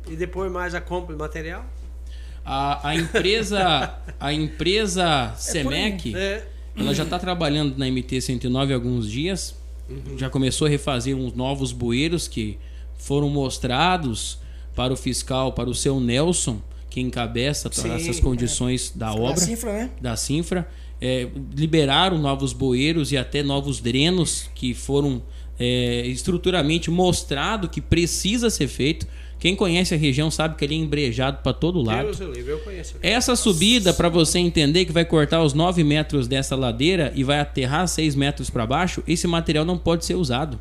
E depois mais a compra de material? A, a empresa, a empresa é Semec, é. Ela já está trabalhando na MT-109 há alguns dias. Uhum. Já começou a refazer uns novos bueiros que foram mostrados para o fiscal, para o seu Nelson, que encabeça Sim, essas condições é. da obra. Da Cinfra, né? Da Cinfra. É, liberaram novos bueiros e até novos drenos que foram é, estruturalmente mostrado que precisa ser feito. Quem conhece a região sabe que ele é embrejado para todo lado. Deus, eu, eu conheço. Essa subida, para você entender que vai cortar os 9 metros dessa ladeira e vai aterrar 6 metros para baixo, esse material não pode ser usado.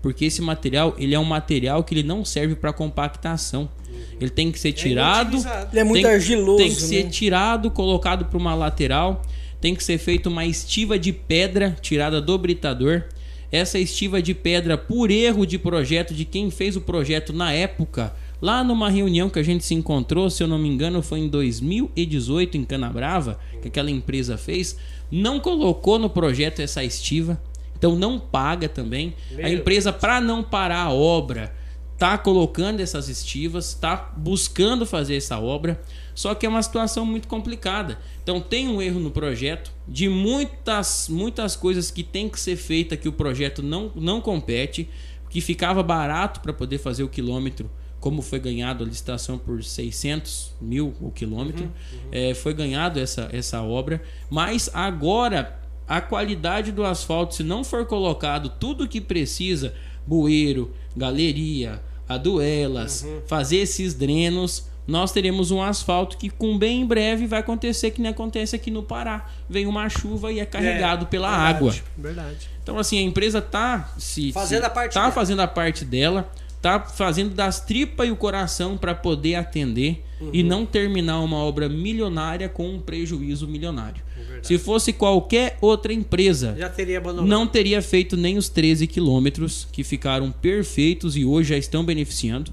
Porque esse material ele é um material que ele não serve para compactação. Uhum. Ele tem que ser é tirado. É ele é muito tem, argiloso. Tem que ser né? tirado, colocado para uma lateral. Tem que ser feita uma estiva de pedra tirada do britador essa estiva de pedra por erro de projeto de quem fez o projeto na época, lá numa reunião que a gente se encontrou, se eu não me engano, foi em 2018 em Canabrava, que aquela empresa fez, não colocou no projeto essa estiva, então não paga também. Meu a empresa para não parar a obra, tá colocando essas estivas, tá buscando fazer essa obra. Só que é uma situação muito complicada. Então tem um erro no projeto de muitas muitas coisas que tem que ser feita que o projeto não, não compete, que ficava barato para poder fazer o quilômetro, como foi ganhado a licitação por 600 mil o quilômetro, uhum, uhum. É, foi ganhado essa, essa obra, mas agora a qualidade do asfalto, se não for colocado tudo que precisa, bueiro, galeria, aduelas, uhum. fazer esses drenos, nós teremos um asfalto que com bem em breve vai acontecer que nem acontece aqui no Pará. Vem uma chuva e é carregado é, pela verdade, água. Verdade. Então assim, a empresa tá se fazendo se, a parte tá dela. fazendo a parte dela, tá fazendo das tripas e o coração para poder atender uhum. e não terminar uma obra milionária com um prejuízo milionário. Verdade. Se fosse qualquer outra empresa, já teria abandonado. não teria feito nem os 13 quilômetros que ficaram perfeitos e hoje já estão beneficiando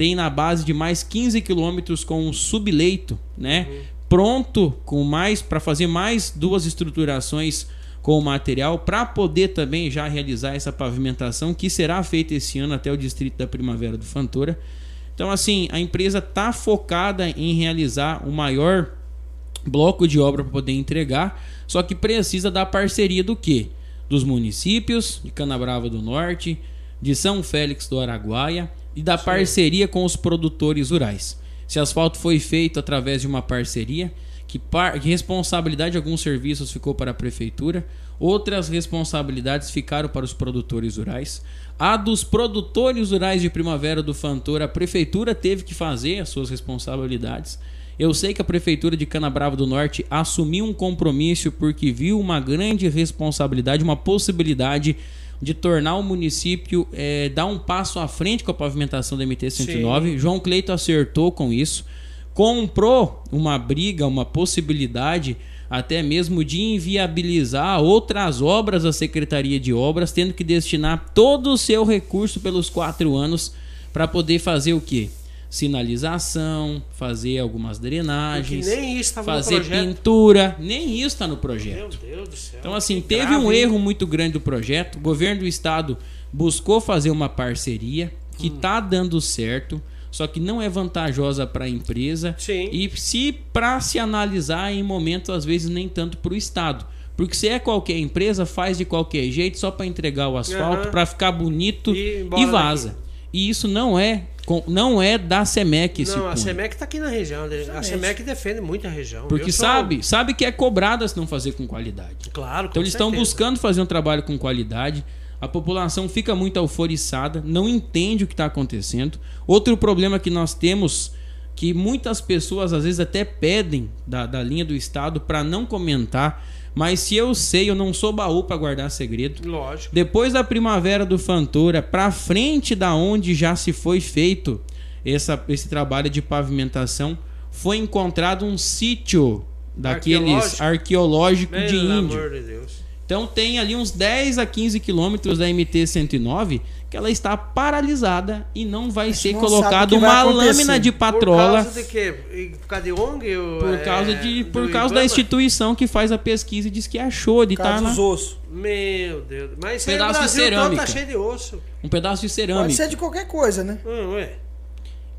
tem na base de mais 15 quilômetros com um subleito, né? Uhum. Pronto com mais para fazer mais duas estruturações com o material para poder também já realizar essa pavimentação que será feita esse ano até o distrito da Primavera do Fantora. Então assim, a empresa está focada em realizar o maior bloco de obra para poder entregar, só que precisa da parceria do que? Dos municípios de Canabrava do Norte, de São Félix do Araguaia e da Sim. parceria com os produtores rurais. Se asfalto foi feito através de uma parceria, que, par... que responsabilidade de alguns serviços ficou para a prefeitura, outras responsabilidades ficaram para os produtores rurais. A dos produtores rurais de Primavera do Fantor, a prefeitura teve que fazer as suas responsabilidades. Eu sei que a prefeitura de Canabrava do Norte assumiu um compromisso porque viu uma grande responsabilidade, uma possibilidade de tornar o município é, dar um passo à frente com a pavimentação da MT-109. João Cleito acertou com isso. Comprou uma briga, uma possibilidade até mesmo de inviabilizar outras obras da Secretaria de Obras, tendo que destinar todo o seu recurso pelos quatro anos para poder fazer o quê? Sinalização, fazer algumas drenagens, fazer pintura, nem isso está no projeto. Meu Deus do céu. Então assim, teve grave, um erro muito grande do projeto. O governo do estado buscou fazer uma parceria que está hum. dando certo. só que não é vantajosa para a empresa. Sim. E se para se analisar em momentos às vezes nem tanto para o estado. Porque se é qualquer empresa, faz de qualquer jeito só para entregar o asfalto, Aham. para ficar bonito E e, vaza. daqui. E isso não é não é da Semec esse Não, a. Semec tá aqui na região. A Exatamente. Semec defende muito a região. Porque sou- sabe, sabe que é cobrada se não fazer com qualidade. Claro, com Então eles estão buscando fazer um trabalho com qualidade. A população fica muito euforiçada, não entende o que está acontecendo. Outro problema que nós temos, que muitas pessoas às vezes até pedem da, da linha do Estado para não comentar, mas se eu sei, eu não sou baú para guardar segredo. Lógico. Depois da primavera do Fantora, para frente da onde já se foi feito essa, esse trabalho de pavimentação, foi encontrado um sítio daqueles arqueológico de Pelo índio. amor de Deus. Então tem ali uns 10 a 15 quilômetros da MT-109 que ela está paralisada e não vai ser colocada uma lâmina de patrola Por causa de quê? Por causa de ONG? ou, por é, causa, de, por causa da instituição que faz a pesquisa e diz que achou de estar lá dos ossos. Meu Deus. Mas o Pedaço de Brasil todo cerâmica. tá cheio de osso. um pedaço de Pode cerâmica. ser de qualquer coisa, né? Hum, ué.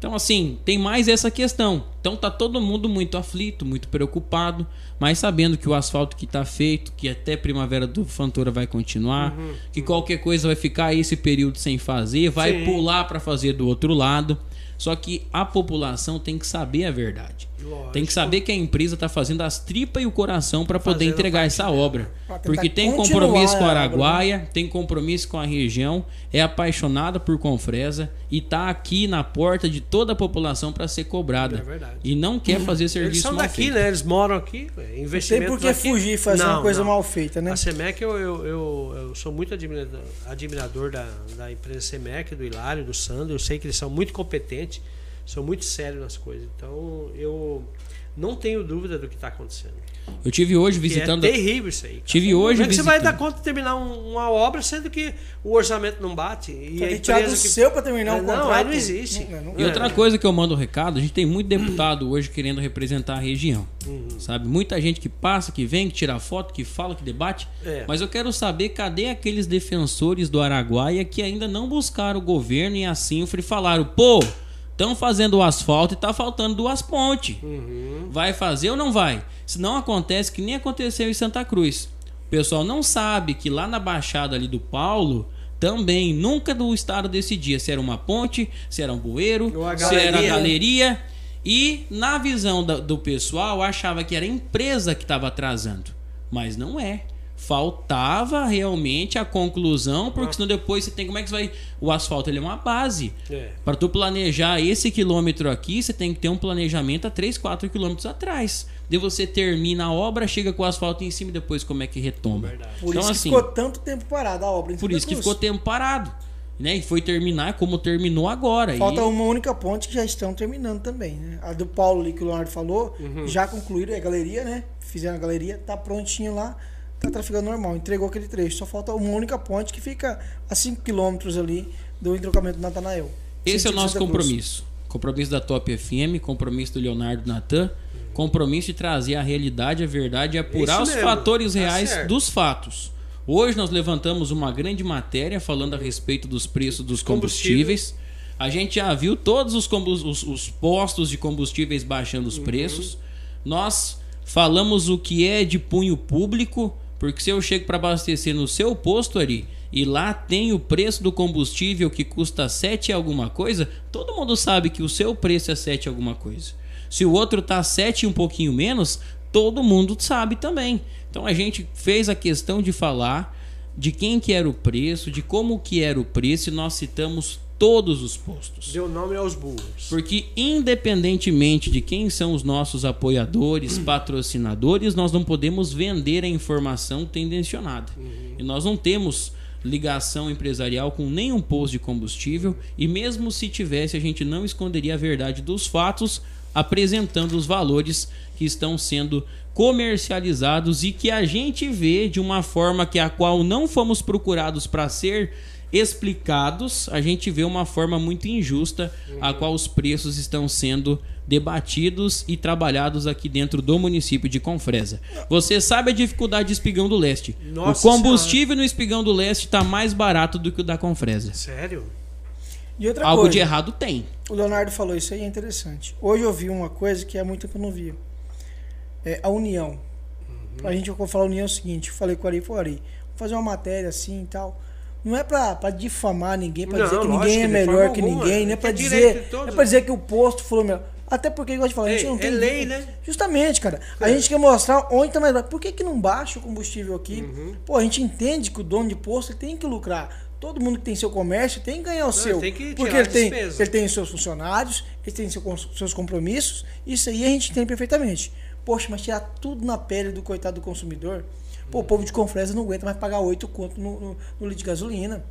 Então, assim, tem mais essa questão. Então tá todo mundo muito aflito, muito preocupado, mas sabendo que o asfalto que tá feito, que até primavera do Fantora vai continuar, Uhum, que qualquer coisa vai ficar esse período sem fazer, vai Sim. pular para fazer do outro lado. Só que a população tem que saber a verdade. Lógico. Tem que saber que a empresa está fazendo as tripas e o coração para poder fazendo entregar parte essa dela. obra. Pra tentar Porque tem continuar compromisso com a a obra, né? Araguaia, tem compromisso com a região, é apaixonada por Confresa e tá aqui na porta de toda a população para ser cobrada. É verdade. E não quer fazer Eles serviço são mal daqui, feito. né? Eles moram aqui. Não tem Investimento por que aqui. fugir e fazer Não, uma coisa não. mal feita, né? A Semec, eu, eu, eu, eu sou muito admirador, admirador da, da empresa Semec, do Hilário, do Sandro. Eu sei que eles são muito competentes, são muito sérios nas coisas. Então, eu não tenho dúvida do que está acontecendo. Eu tive hoje Que visitando. É terrível isso aí. cara. Tive hoje Como é que você vai visitando. dar conta de terminar um- uma obra sendo que o orçamento não bate? E Tem a empresa que... seu pra terminar É, o não, contrato. aí não existe. Não, não- E outra coisa que eu mando um recado, a gente tem muito deputado hoje querendo representar a região. Uhum. Sabe? Muita gente que passa, que vem, que tira foto, que fala, que debate. É. Mas eu quero saber cadê aqueles defensores do Araguaia que ainda não buscaram o governo e a Sinfra e falaram, pô, estão fazendo o asfalto e tá faltando duas pontes. Uhum. Vai fazer ou não vai? Se não acontece, que nem aconteceu em Santa Cruz. O pessoal não sabe que lá na Baixada ali do Paulo, também nunca do Estado decidia se era uma ponte, se era um bueiro, se era a galeria. galeria. E na visão da- do pessoal, achava que era a empresa que estava atrasando. Mas não é. Faltava realmente a conclusão, porque senão depois você tem. Como é que você vai. O asfalto ele é uma base. É. Para tu planejar esse quilômetro aqui, você tem que ter um planejamento a 3, 4 quilômetros atrás. De você termina a obra, chega com o asfalto em cima e depois como é que retoma. Verdade. Por então, isso assim, que ficou tanto tempo parada a obra. em por isso que ficou tempo parado. Né? E foi terminar como terminou agora. Falta e... uma única ponte que já estão terminando também, né? A do Paulo ali que o Leonardo falou, Uhum. já concluíram, é a galeria, né? Fizeram a galeria, tá prontinho lá, tá traficando normal, entregou aquele trecho. Só falta uma única ponte que fica a 5 km ali do entrocamento do Natanael. Esse é o nosso compromisso. Compromisso da Top FM, compromisso do Leonardo Natan, compromisso de trazer a realidade, a verdade e apurar Isso os mesmo, fatores tá reais certo. dos fatos. Hoje nós levantamos uma grande matéria falando a respeito dos preços dos combustíveis. A gente já viu todos os, os- os postos de combustíveis baixando os preços. Nós falamos o que é de punho público, porque se eu chego para abastecer no seu posto ali e lá tem o preço do combustível que custa 7 alguma coisa, todo mundo sabe que o seu preço é 7 alguma coisa. Se o outro tá 7 e um pouquinho menos, todo mundo sabe também. Então a gente fez a questão de falar de quem que era o preço, de como que era o preço e nós citamos todos os postos. Deu nome aos burros. Porque independentemente de quem são os nossos apoiadores, patrocinadores, nós não podemos vender a informação tendencionada. E nós não temos ligação empresarial com nenhum posto de combustível e mesmo se tivesse, a gente não esconderia a verdade dos fatos, apresentando os valores que estão sendo comercializados e que a gente vê de uma forma que a qual não fomos procurados para ser explicados, a gente vê uma forma muito injusta a qual os preços estão sendo debatidos e trabalhados aqui dentro do município de Confresa. Você sabe a dificuldade de Espigão do Leste. Nossa o combustível no Espigão do Leste está mais barato do que o da Confresa. Sério? E outra Algo coisa, de errado tem. o Leonardo falou isso aí, é interessante. Hoje eu vi uma coisa que há muito tempo eu não via. É a união. A gente, vou falar união é o seguinte, eu falei com o Ari, falei, Ari, vamos fazer uma matéria assim e tal. Não é pra, pra difamar ninguém, pra Não, dizer que lógico, ninguém é de melhor que alguma. ninguém, É pra é de dizer, é né? dizer que o posto falou melhor. Até porque, igual te falei, a gente Ei, não é tem. lei, né? Justamente, cara. A gente quer mostrar onde tá mais barato. Por que, que não baixa o combustível aqui? Uhum. Pô, a gente entende que o dono de posto tem que lucrar. Todo mundo que tem seu comércio tem que ganhar o seu. tem que porque ele tem, ele tem seus funcionários, ele tem seu- seus compromissos. Isso aí a gente tem perfeitamente. Poxa, mas tirar tudo na pele do coitado do consumidor. Pô, o povo de Confresa não aguenta mais pagar 8 conto no, no, no litro de gasolina.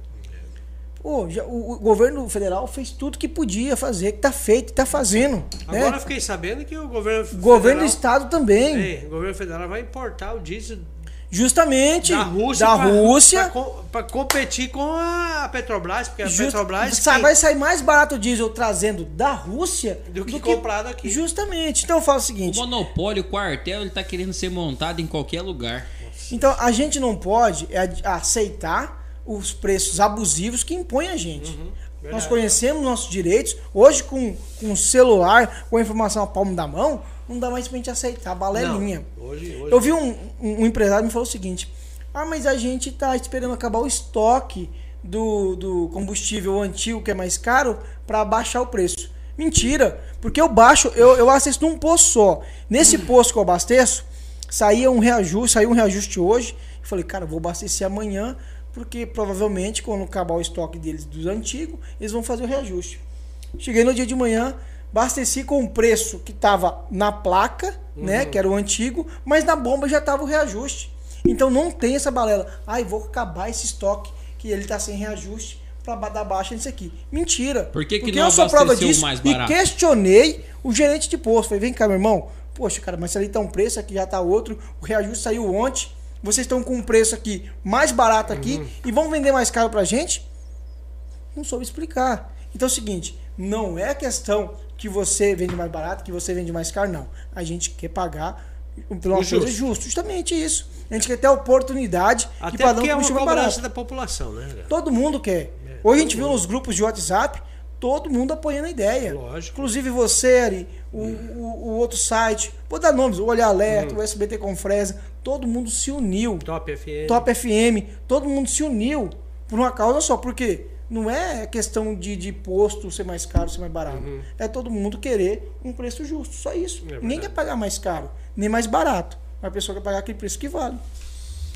Pô, já- o, o governo federal fez tudo que podia fazer, que tá feito, que tá fazendo. Agora eu né? fiquei sabendo que o governo O governo do federal, estado também. Ei, o governo federal vai importar o diesel Justamente da Rússia, da pra- Rússia. pra co- pra competir com a Petrobras, porque a Just- Petrobras sa- que- vai sair mais barato o diesel trazendo da Rússia Do que comprado aqui. Justamente. Então eu falo o O seguinte: monopólio, o quartel, ele tá querendo ser montado em qualquer lugar. Então a gente não pode é, aceitar os preços abusivos que impõem a gente. Uhum. Nós conhecemos nossos direitos. Hoje, com, com o celular, com a informação à palma da mão, não dá mais pra gente aceitar balelinha. Não, hoje, hoje Eu vi um, um, um empresário me falou o seguinte: Ah, mas a gente tá esperando acabar o estoque do, do combustível antigo, que é mais caro, para baixar o preço. Mentira, porque eu baixo, eu, eu assisto num posto só. Nesse posto que eu abasteço, saía um reajuste, saiu um reajuste hoje. Falei, cara, vou abastecer amanhã, porque provavelmente quando acabar o estoque deles dos antigos, eles vão fazer o reajuste. Cheguei no dia de manhã, abasteci com o preço que estava na placa, né, que era o antigo, mas na bomba já estava o reajuste. Então não tem essa balela. Ai, vou acabar esse estoque que ele está sem reajuste para dar baixa nisso aqui. Mentira. Por que que Porque não eu sou prova disso mais e questionei o gerente de posto. Falei, vem cá, meu irmão. Poxa, cara, mas se ali tá um preço, aqui já tá outro. O reajuste saiu ontem. Vocês estão com um preço aqui mais barato aqui Uhum. e vão vender mais caro pra gente? Não soube explicar. Então é o seguinte, não é questão que você vende mais barato, que você vende mais caro, não. A gente quer pagar pela uma O coisa justo. justa. Justamente isso. A gente quer ter a oportunidade de Até pagar um é uma combustível cobrança barato. da população, né? Todo mundo quer. Hoje a gente viu nos grupos de WhatsApp, todo mundo apoiando a ideia. Lógico. Inclusive você, Ari, o, o, o outro site, vou dar nomes, o Olhar Alerta, o SBT Confresa, todo mundo se uniu. Top FM. Top FM, todo mundo se uniu por uma causa só, porque não é questão de, de posto ser mais caro, ser mais barato. É todo mundo querer um preço justo, só isso. verdade. Ninguém quer pagar mais caro, nem mais barato. Mas a pessoa quer pagar aquele preço que vale.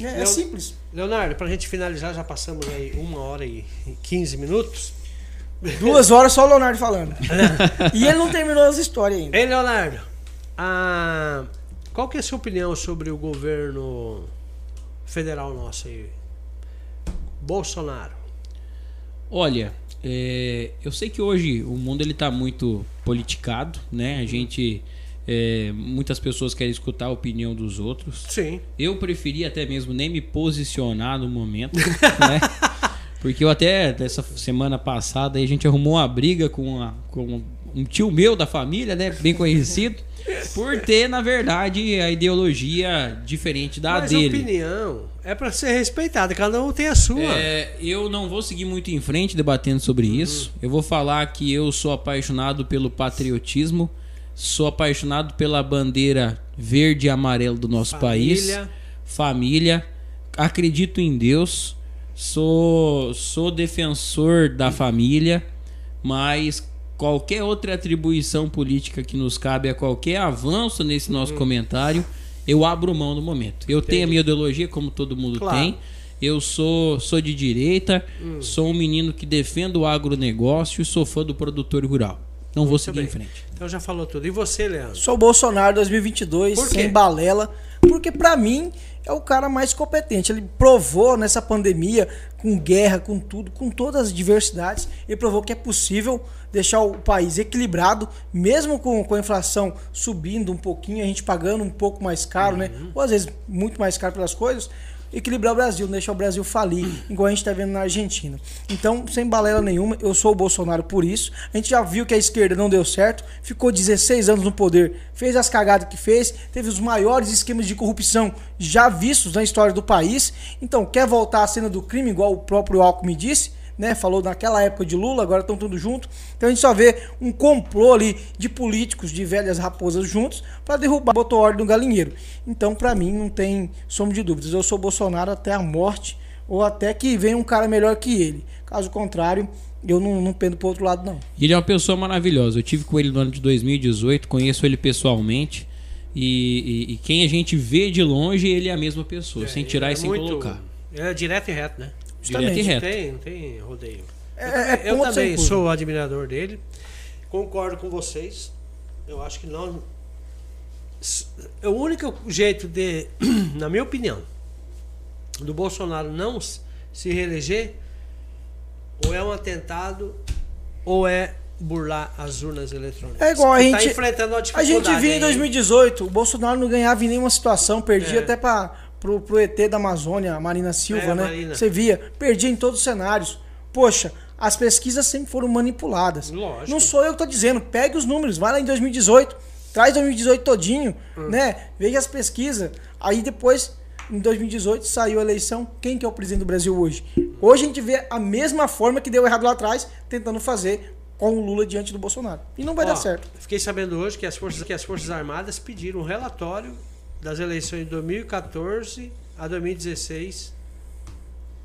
É, é Leo- simples. Leonardo, pra gente finalizar, já passamos aí uma hora e 15 minutos. Duas horas só o Leonardo falando. e ele não terminou as histórias ainda. Ei, Leonardo, a- qual que é a sua opinião sobre o governo federal nosso aí? Bolsonaro. Olha, é, eu sei que hoje o mundo ele tá muito politicado, né? A gente, é, muitas pessoas querem escutar a opinião dos outros. Sim. Eu preferi até mesmo nem me posicionar no momento, né? Porque eu até, dessa semana passada, a gente arrumou uma briga com, a- com um tio meu da família, né? Bem conhecido. Por ter, na verdade, a ideologia diferente da Mas dele. opinião é pra ser respeitada, cada um tem a sua. É, eu não vou seguir muito em frente debatendo sobre isso. Eu vou falar que eu sou apaixonado pelo patriotismo, sou apaixonado pela bandeira verde e amarela do nosso país, Família. família, acredito em Deus, sou sou defensor da família, mas qualquer outra atribuição política que nos cabe a qualquer avanço nesse nosso comentário, eu abro mão no momento. Eu tenho a minha ideologia como todo mundo Claro. tem. Eu sou, sou de direita, sou um menino que defende o agronegócio e sou fã do produtor rural. Não vou seguir bem. em frente. Então já falou tudo. E você, Leandro? Sou Bolsonaro 2022, Por quê? sem balela, porque pra mim é o cara mais competente. Ele provou nessa pandemia, com guerra, com tudo, com todas as diversidades, ele provou que é possível deixar o país equilibrado, mesmo com, com a inflação subindo um pouquinho, a gente pagando um pouco mais caro, né? Uhum. Ou às vezes muito mais caro pelas coisas. Equilibrar o Brasil, não deixar o Brasil falir, igual a gente está vendo na Argentina. Então, sem balela nenhuma, eu sou o Bolsonaro por isso. A gente já viu que a esquerda não deu certo, ficou 16 anos no poder, fez as cagadas que fez, teve os maiores esquemas de corrupção já vistos na história do país. Então, quer voltar à cena do crime, igual o próprio Alckmin disse? Né? Falou naquela época de Lula, agora estão tudo junto. Então a gente só vê um complô ali de políticos, de velhas raposas juntos para derrubar, botou ordem no galinheiro. Então, para mim, não tem sombra de dúvidas. Eu sou Bolsonaro até a morte ou até que venha um cara melhor que ele. Caso contrário, eu não, não pendo pro outro lado, não. Ele é uma pessoa maravilhosa. Eu tive com ele no ano de 2018, conheço ele pessoalmente. E, e, e quem a gente vê de longe, ele é a mesma pessoa, É, sem tirar é e sem muito- colocar. É direto e reto, né? Direto e Justamente. Não reto. tem, não tem rodeio. É, é eu ponto sem também sou admirador dele. Concordo com vocês. Eu acho que não. S- O único jeito de, na minha opinião, do Bolsonaro não se reeleger, ou é um atentado, ou é burlar as urnas eletrônicas. É igual a Que gente. Tá enfrentando A dificuldade. gente via em aí. 2018, o Bolsonaro não ganhava em nenhuma situação, perdia É. até para pro, pro ET da Amazônia, a Marina Silva, É, né? Marina. Você via, perdia em todos os cenários. Poxa, as pesquisas sempre foram manipuladas. Lógico. Não sou eu que tô dizendo, pegue os números, vai lá em 2018, traz 2018 todinho, Hum. né? Veja as pesquisas. Aí depois, em 2018, saiu a eleição. Quem que é o presidente do Brasil hoje? Hoje a gente vê a mesma forma que deu errado lá atrás, tentando fazer com o Lula diante do Bolsonaro. E não vai Ó, dar certo. Fiquei sabendo hoje que as, forças, que as Forças Armadas pediram um relatório das eleições de 2014 a 2016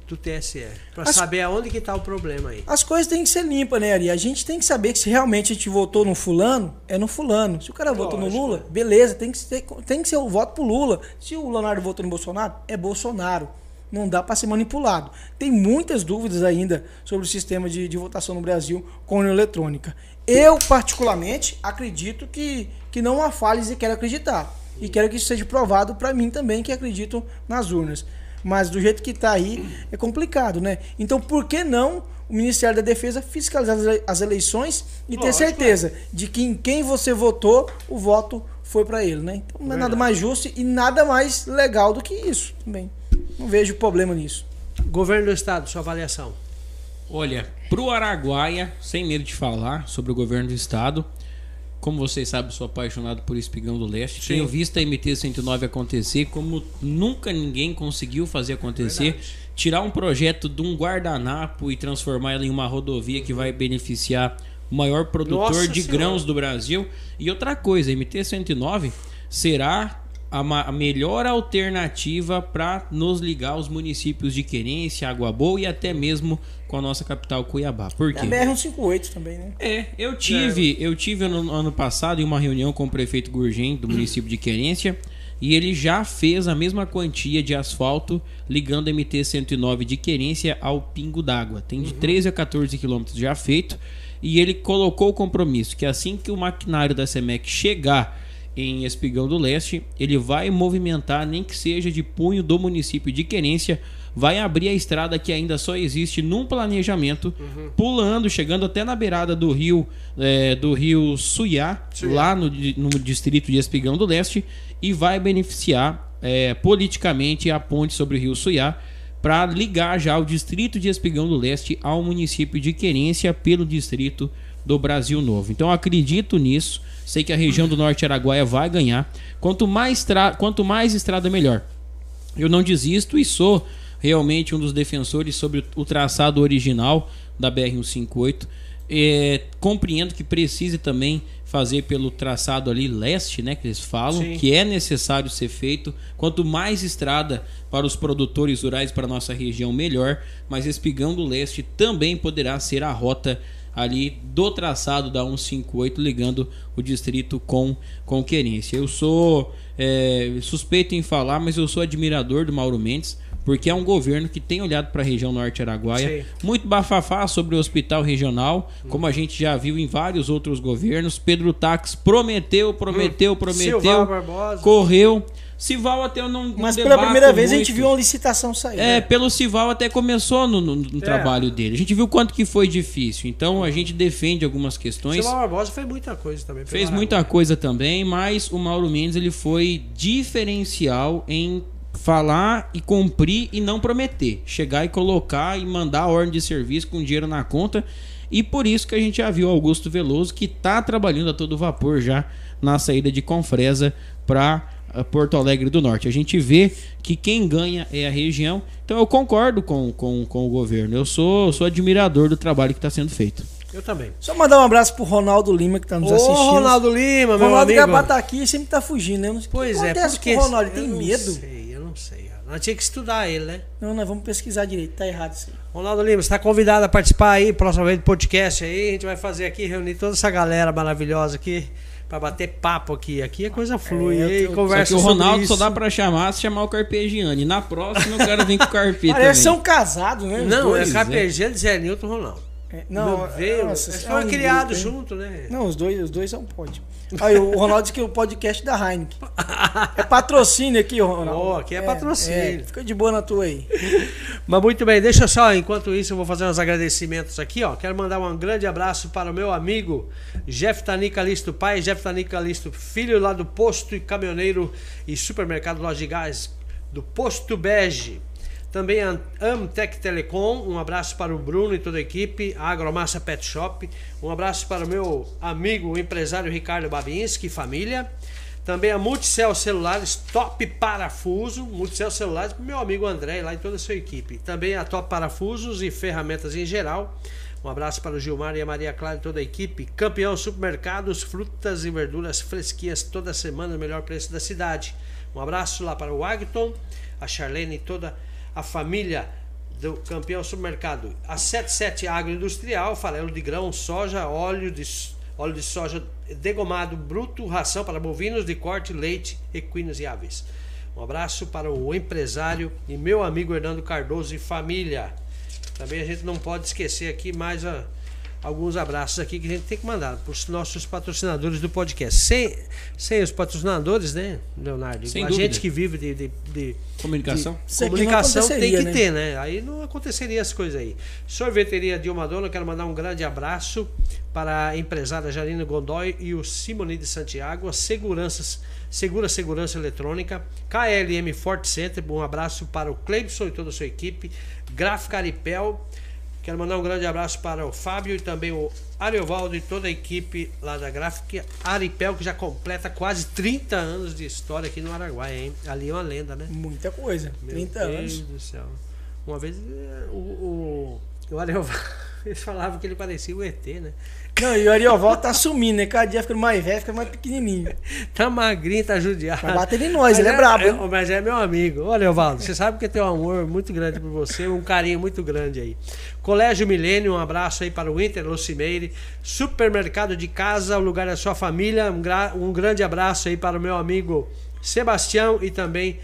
do TSE. Para As- saber aonde que tá o problema aí. As coisas têm que ser limpas, né, Ari? A gente tem que saber que se realmente a gente votou no fulano, é no fulano. Se o cara votou no. Lula, beleza, tem que, ser, tem que ser o voto pro Lula. Se o Leonardo votou no Bolsonaro, é Bolsonaro. Não dá para ser manipulado. Tem muitas dúvidas ainda sobre o sistema de, de votação no Brasil com urna eletrônica. Eu, particularmente, acredito que, que não há falhas e quero acreditar. E quero que isso seja provado para mim também, que acredito nas urnas. Mas do jeito que está aí, é complicado, né? Então, por que não o Ministério da Defesa fiscalizar as ele- as eleições e ter Lógico, certeza de que em quem você votou, o voto foi para ele, né? Então, não é nada Verdade. mais justo e nada mais legal do que isso também. Não vejo problema nisso. Governo do Estado, sua avaliação. Olha, pro Araguaia, sem medo de falar sobre o governo do estado, como vocês sabem, sou apaixonado por Espigão do Leste. Sim. Tenho visto a MT-109 acontecer como nunca ninguém conseguiu fazer acontecer. Verdade. Tirar um projeto de um guardanapo e transformar ele em uma rodovia que vai beneficiar o maior produtor Nossa de Senhora. grãos do Brasil. E outra coisa, a MT-109 será a, ma- a melhor alternativa para nos ligar aos municípios de Querência, Água Boa e até mesmo com a nossa capital Cuiabá. Por É quê? a BR-158 também, né? É, eu tive, eu tive no ano passado em uma reunião com o prefeito Gurgem do município de Querência e ele já fez a mesma quantia de asfalto ligando a MT-109 de Querência ao Pingo d'Água. Tem de 13 a 14 quilômetros já feito e ele colocou o compromisso que assim que o maquinário da SEMEC chegar em Espigão do Leste, ele vai movimentar, nem que seja de punho do município de Querência, vai abrir a estrada que ainda só existe num planejamento, pulando, chegando até na beirada do rio é, do rio Suiá, lá no, no distrito de Espigão do Leste, e vai beneficiar é, politicamente a ponte sobre o rio Suiá para ligar já o distrito de Espigão do Leste ao município de Querência pelo distrito do Brasil Novo. Então eu acredito nisso. Sei que a região do Norte Araguaia vai ganhar. Quanto mais, quanto mais estrada, melhor. Eu não desisto e sou realmente um dos defensores sobre o traçado original da BR-158. É, compreendo que precise também fazer pelo traçado ali leste, né, que eles falam, Sim. que é necessário ser feito. Quanto mais estrada para os produtores rurais para nossa região, melhor. Mas Espigão do Leste também poderá ser a rota ali do traçado da 158 ligando o distrito com com Querência. Eu sou é, suspeito em falar, mas eu sou admirador do Mauro Mendes, porque é um governo que tem olhado para a região norte araguaia, Sim. muito bafafá sobre o hospital regional, como a gente já viu em vários outros governos. Pedro Tax prometeu, prometeu, prometeu, Silval Barbosa. Sival até eu não, não Mas pela primeira vez a gente muito. viu uma licitação sair. É, né? pelo Sival até começou no, no- no É. trabalho dele. A gente viu quanto que foi difícil. Então a gente defende algumas questões. Silval Barbosa fez muita coisa também. Fez muita coisa também, mas o Mauro Mendes ele foi diferencial em falar e cumprir e não prometer. Chegar e colocar e mandar a ordem de serviço com dinheiro na conta. E por isso que a gente já viu Augusto Veloso que está trabalhando a todo vapor já na saída de Confresa para Porto Alegre do Norte. A gente vê que quem ganha é a região. Então eu concordo com, com, com o governo. Eu sou, sou admirador do trabalho que está sendo feito. Eu também. Só mandar um abraço pro Ronaldo Lima que tá nos Ô, assistindo. Ronaldo Lima, meu Ronaldo amigo. pra tá aqui e sempre tá fugindo, né? Eu não sei o Pois que é, porque o Ronaldo. Ele eu tem não medo? sei, eu não sei. Nós tinha que estudar ele, né? Não, nós vamos pesquisar direito. Tá errado isso aí. Ronaldo Lima, você está convidado a participar aí, próxima vez do podcast aí. A gente vai fazer aqui, reunir toda essa galera maravilhosa aqui para bater papo aqui. Aqui a coisa flui, É, eu aí, tô- conversa Só que o Ronaldo isso. só dá pra chamar se chamar o Carpegiani. Na próxima eu quero vir com o Carpe Parece ser também. um casado, né? Não, dois. é Carpegiani, Zé Nilton Ronaldo. É, não, Não, veio, nossa, eles é foram um criados grupo, hein? junto, né? Não, os dois, os dois são pode. Aí o Ronaldo disse que o podcast da Heineken. É patrocínio aqui, Ronaldo. Oh, aqui é patrocínio. fica de boa na tua aí. Mas muito bem, deixa só, enquanto isso eu vou fazer uns agradecimentos aqui, ó. Quero mandar um grande abraço para o meu amigo Jeff Tani Calisto pai, Jeff Tani Calisto filho lá do posto e caminhoneiro e supermercado Loja de Gás do Posto Bege. Também a Amtec Telecom, um abraço para o Bruno e toda a equipe, a Agromassa Pet Shop, um abraço para o meu amigo o empresário Ricardo Babinski família. Também a Multicel Celulares Top Parafuso, Multicel Celulares para o meu amigo André lá e toda a sua equipe. Também a Top Parafusos e ferramentas em geral. Um abraço para o Gilmar e a Maria Clara e toda a equipe. Campeão Supermercados, frutas e verduras fresquinhas toda semana, o melhor preço da cidade. Um abraço lá para o Agton, a Charlene e toda a família do Campeão Supermercado. A 77 Agroindustrial, farelo de grão, soja, óleo de, óleo de soja degomado bruto, ração para bovinos de corte, leite, equinos e aves. Um abraço para o empresário e meu amigo Hernando Cardoso e família. Também a gente não pode esquecer aqui mais a- alguns abraços aqui que a gente tem que mandar para os nossos patrocinadores do podcast. Sem, sem os patrocinadores, né, Leonardo? Sem a dúvida. gente que vive de, de- de- Comunicação. Não comunicação tem que né? ter, né? Aí não aconteceria as coisas aí. Sorveteria Dilma Dona, quero mandar um grande abraço para a empresária Jarina Gondói e o Simone de Santiago, a seguranças, Segura Segurança Eletrônica, KLM Forte Center, um abraço para o Cleibson e toda a sua equipe, Gráfica Aripel, quero mandar um grande abraço para o Fábio e também o Ariovaldo e toda a equipe lá da Gráfica Aripel, que já completa quase 30 anos de história aqui no Araguaia, hein? Ali é uma lenda, né? Muita coisa. Meu 30 Deus anos. do céu. Uma vez eh, o, o, o Ariovaldo, eles falavam que ele parecia o ET, né? Não, e o Ariovaldo tá sumindo, né? Cada dia ficando mais velho, fica mais pequenininho. Tá magrinho, tá judiado. Vai bater em nós, Mas ele é brabo, hein? Mas é meu amigo. Olha, Ariovaldo, você sabe que eu tenho um amor muito grande por você, um carinho muito grande aí. Colégio Milênio, um abraço aí para o Inter, Lucimeire. Supermercado de casa, o lugar da sua família. Um, gra- um grande abraço aí para o meu amigo Sebastião e também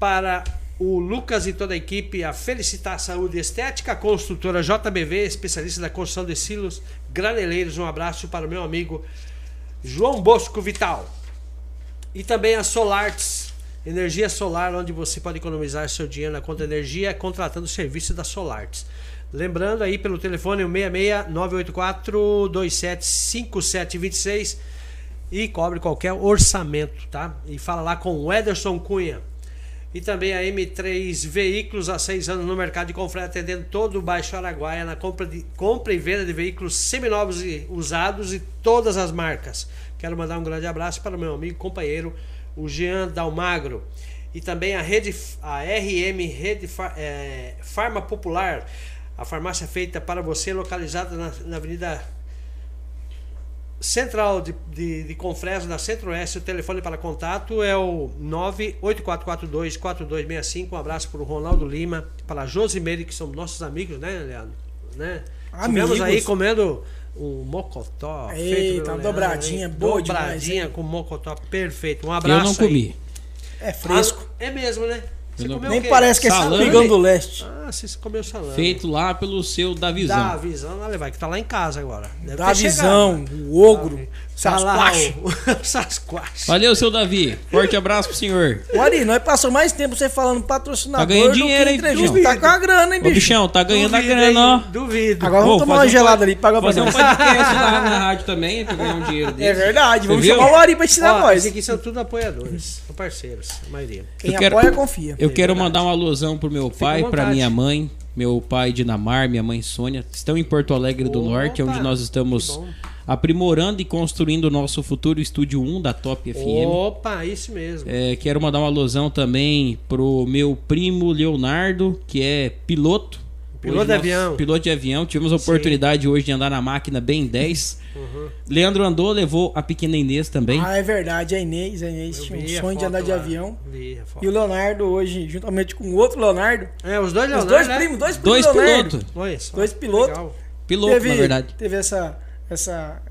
para o Lucas e toda a equipe, a Felicitar Saúde e Estética, a construtora JBV, especialista da construção de silos graneleiros. Um abraço para o meu amigo João Bosco Vital. E também a Solarts, energia solar, onde você pode economizar seu dinheiro na conta de energia contratando o serviço da Solarts. Lembrando aí pelo telefone o 66 984 275726 e cobre qualquer orçamento, tá? E fala lá com o Ederson Cunha. E também a M3 Veículos há seis anos no mercado de confrete, atendendo todo o Baixo Araguaia na compra, de, compra e venda de veículos seminovos e usados e todas as marcas. Quero mandar um grande abraço para o meu amigo e companheiro, o Jean Dalmagro. E também a rede, a RM Rede eh, Farma Popular, a farmácia feita para você, localizada na, na Avenida Central de, de, de Confresa da Centro-Oeste, o telefone para contato é o 98442-4265. Um abraço para o Ronaldo Lima, para a Josimeire, que são nossos amigos, né, Leandro? Né? Amigos. Tivemos aí comendo um mocotó. Eita, Leandro, dobradinha hein? boa Dobradinha demais, com mocotó perfeito. Um abraço Eu não aí. comi. É fresco. Ah, é mesmo, né? Você comeu Nem o quê? parece que é Salame. Sapigão do Leste. Ah, você comeu salame. Feito lá pelo seu Davizão. Da visão, olha, vai que tá lá em casa agora. Deve Da ter visão, chegado. o ogro, Tá Sasquatch. o- Sasquatch. Valeu, seu Davi. Forte abraço pro senhor. O Ari, nós passamos mais tempo você falando patrocinador Tá ganhando dinheiro, hein. Bichão? Tá com a grana, hein, Ô, bicho? bichão, tá ganhando a Duvido, grana, ó. Duvido. Agora vamos Ô, tomar uma um gelada pod- ali, paga pra Fazer um podcast lá na rádio também, pra ganhar um dinheiro dele. É verdade, vamos chamar o Ari pra ensinar Ó, nós. Esses aqui são tudo apoiadores, são parceiros, a maioria. Quem Eu quero- apoia, confia. Eu quero verdade. mandar uma alusão pro meu pai, pra minha mãe, meu pai Dinamar, minha mãe Sônia. Estão em Porto Alegre do Opa, Norte, onde nós estamos aprimorando e construindo o nosso futuro estúdio 1 da Top FM. Opa, isso mesmo. É, quero mandar uma alusão também pro meu primo Leonardo, que é piloto. Piloto Hoje de nós- avião. Piloto de avião. Tivemos a Sim. oportunidade hoje de andar na máquina bem 10. Uhum. Leandro andou, levou a pequena Inês também. Ah, é verdade. A Inês, a Inês tinha um sonho de andar de lá. avião. Vi a foto. E o Leonardo hoje, juntamente com o outro Leonardo, É, os dois os Leonardo, dois né? primos, dois primos Dois pilotos. Só, Dois pilotos. legal. Piloto, teve, na verdade. Teve essa, essa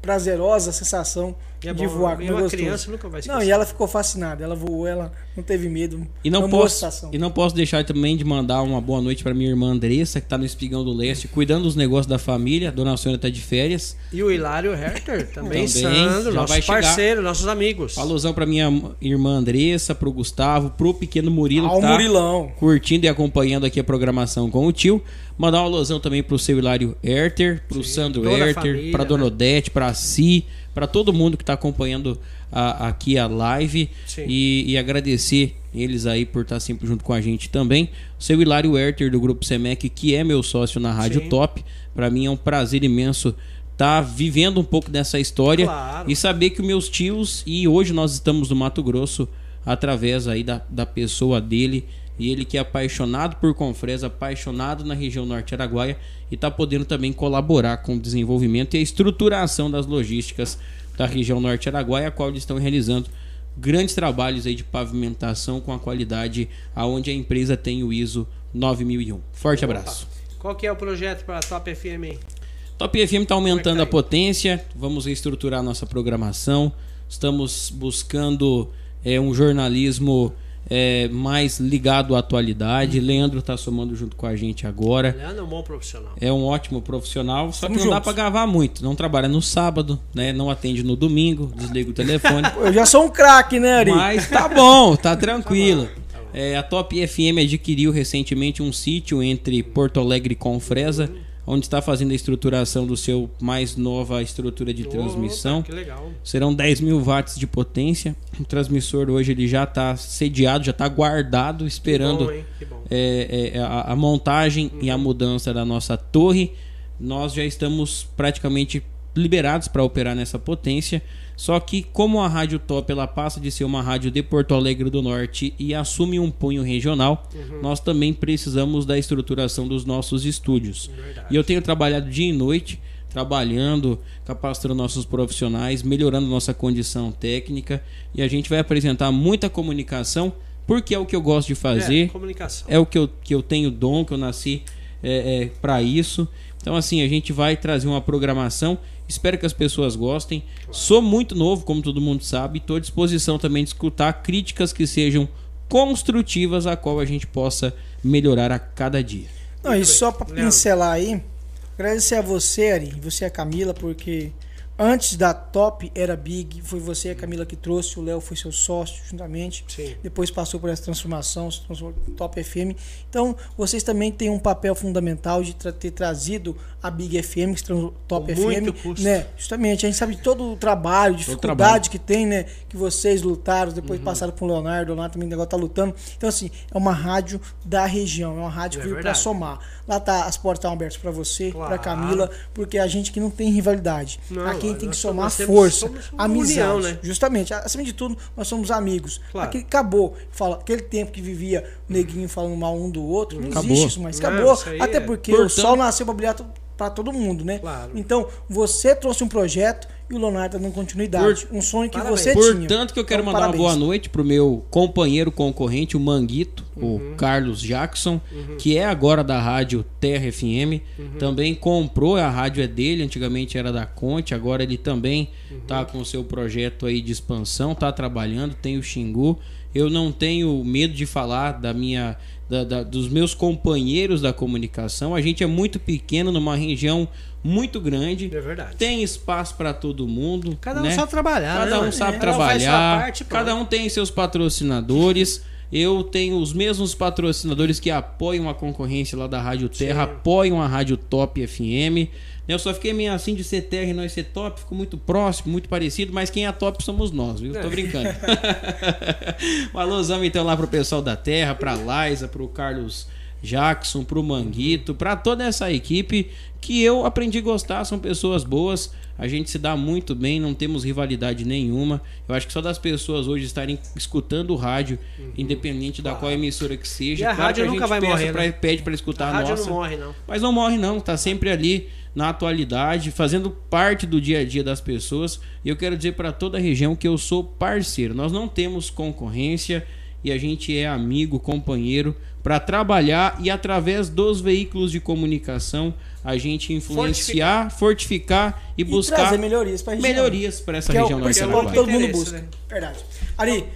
prazerosa sensação é de bom, voar com uma criança nunca vai esquecer. Não, e ela ficou fascinada. Ela voou, ela não teve medo. E não, posso, e não posso deixar também de mandar uma boa noite para minha irmã Andressa, que tá no Espigão do Leste, cuidando dos negócios da família. Dona Sônia tá de férias. E o Hilário Herter também, Também, Sandro, nosso parceiro, nossos amigos. Alusão para minha irmã Andressa, pro Gustavo, pro pequeno Murilo, Ah, que o tá Murilão. curtindo e acompanhando aqui a programação com o tio. Mandar uma alusão também pro seu Hilário Herter, pro Sim, Sandro Herter, família, pra Dona né? Odete, pra Si, pra todo mundo que tá acompanhando a- aqui a live. E, e agradecer eles aí por estar sempre junto com a gente também. O seu Hilário Herter do Grupo Semec, que é meu sócio na Rádio Sim. Top. Pra mim é um prazer imenso estar vivendo um pouco dessa história Claro. e saber que os meus tios, e hoje nós estamos no Mato Grosso, através aí da, da pessoa dele, e ele que é apaixonado por Confresa, apaixonado na região norte araguaia e está podendo também colaborar com o desenvolvimento e a estruturação das logísticas da região norte araguaia, a qual eles estão realizando grandes trabalhos aí de pavimentação com a qualidade aonde a empresa tem o ISO 9001. Forte abraço. Qual que é o projeto para a Top FM? Top FM está aumentando é a tá aí? potência, vamos reestruturar nossa programação. Estamos buscando é, um jornalismo é, mais ligado à atualidade. Leandro está somando junto com a gente agora. Leandro é um bom profissional. É um ótimo profissional, só que Tamo não dá juntos. para gravar muito. Não trabalha no sábado, né? Não atende no domingo, desliga o telefone. Eu já sou um craque, né, Ari? Mas tá bom, tá tranquilo. É, a Top FM adquiriu recentemente um sítio entre Porto Alegre e Confresa, onde está fazendo a estruturação do seu mais nova estrutura de transmissão. Opa, que legal. Serão 10 mil watts de potência. O transmissor hoje ele já está sediado, já está guardado, esperando Bom? Que bom. é, é, a, a montagem e a mudança da nossa torre. Nós já estamos praticamente liberados para operar nessa potência. Só que como a Rádio Top ela passa de ser uma rádio de Porto Alegre do Norte e assume um punho regional, nós também precisamos da estruturação dos nossos estúdios. Verdade. E eu tenho trabalhado dia e noite, trabalhando, capacitando nossos profissionais, melhorando nossa condição técnica. E a gente vai apresentar muita comunicação, porque é o que eu gosto de É, fazer, comunicação. é o que eu, que eu tenho dom, que eu nasci é, é, para isso. Então, assim, a gente vai trazer uma programação. Espero que as pessoas gostem. Sou muito novo, como todo mundo sabe. Estou à disposição também de escutar críticas que sejam construtivas, a qual a gente possa melhorar a cada dia. Não, e só Leandro. pincelar aí, agradecer a você, Ari, e você, a Camila, porque antes da Top era Big, foi você e a Camila que trouxe, o Léo foi seu sócio juntamente. Sim. Depois passou por essa transformação, se transformou em Top FM. Então, vocês também têm um papel fundamental de tra- ter trazido a Big FM, que Top Com muito FM. custo. Né? Justamente, a gente sabe de todo o trabalho, dificuldade que tem, né? Que vocês lutaram, depois Uhum. passaram com o Leonardo, o Leonardo também agora tá lutando. Então, assim, é uma rádio da região, é uma rádio É que veio para somar. Lá tá, as portas estão abertas para você, Claro. para Camila, porque a gente que não tem rivalidade. Não, Aqui tem que somar força, somos amizade. união, né? Justamente, acima de tudo, nós somos amigos. Claro. Aquele acabou. Fala, aquele tempo que vivia o neguinho falando mal um do outro, não Acabou. existe isso mais. Não, Acabou. isso aí Até é- porque Portanto- o sol nasceu para brilhar para todo mundo, né? Claro. Então, você trouxe um projeto e o Leonardo tá dando continuidade. um sonho que Parabéns. você tinha. Portanto, que eu quero Então, mandar parabéns. uma boa noite pro meu companheiro concorrente, o Manguito, Uhum. o Carlos Jackson, que é agora da rádio Terra FM. Uhum. Também comprou, a rádio é dele, antigamente era da Conte, agora ele também Uhum. tá com o seu projeto aí de expansão, tá trabalhando, tem o Xingu. Eu não tenho medo de falar da minha da- da- dos meus companheiros da comunicação. A gente é muito pequeno numa região muito grande. É verdade. Tem espaço para todo mundo. Cada um né? sabe trabalhar, Cada né? um sabe Cada um faz sua trabalhar. parte, cada um tem seus patrocinadores. Eu tenho os mesmos patrocinadores que apoiam a concorrência lá da Rádio Terra, Sim. apoiam a Rádio Top FM. Eu só fiquei meio assim de ser Terra e nós ser Top, ficou muito próximo, muito parecido, mas quem é Top somos nós, viu? Tô É. brincando. um alusão então lá pro pessoal da Terra, pra Liza, pro Carlos Jackson, pro Manguito, para toda essa equipe que eu aprendi a gostar, são pessoas boas. A gente se dá muito bem, não temos rivalidade nenhuma. Eu acho que só das pessoas hoje estarem escutando o rádio, uhum. independente da qual emissora que seja. E a claro rádio nunca vai morrer. Pra, né? Pede para escutar a, a rádio nossa. não morre, não. Mas não morre, não. Tá sempre ali na atualidade, fazendo parte do dia a dia das pessoas. E eu quero dizer para toda a região que eu sou parceiro. Nós não temos concorrência e a gente é amigo, companheiro para trabalhar e através dos veículos de comunicação a gente influenciar, fortificar, fortificar e, e buscar trazer melhorias para melhorias para essa que região é o principal que todo mundo busca. Né? Verdade. Ari,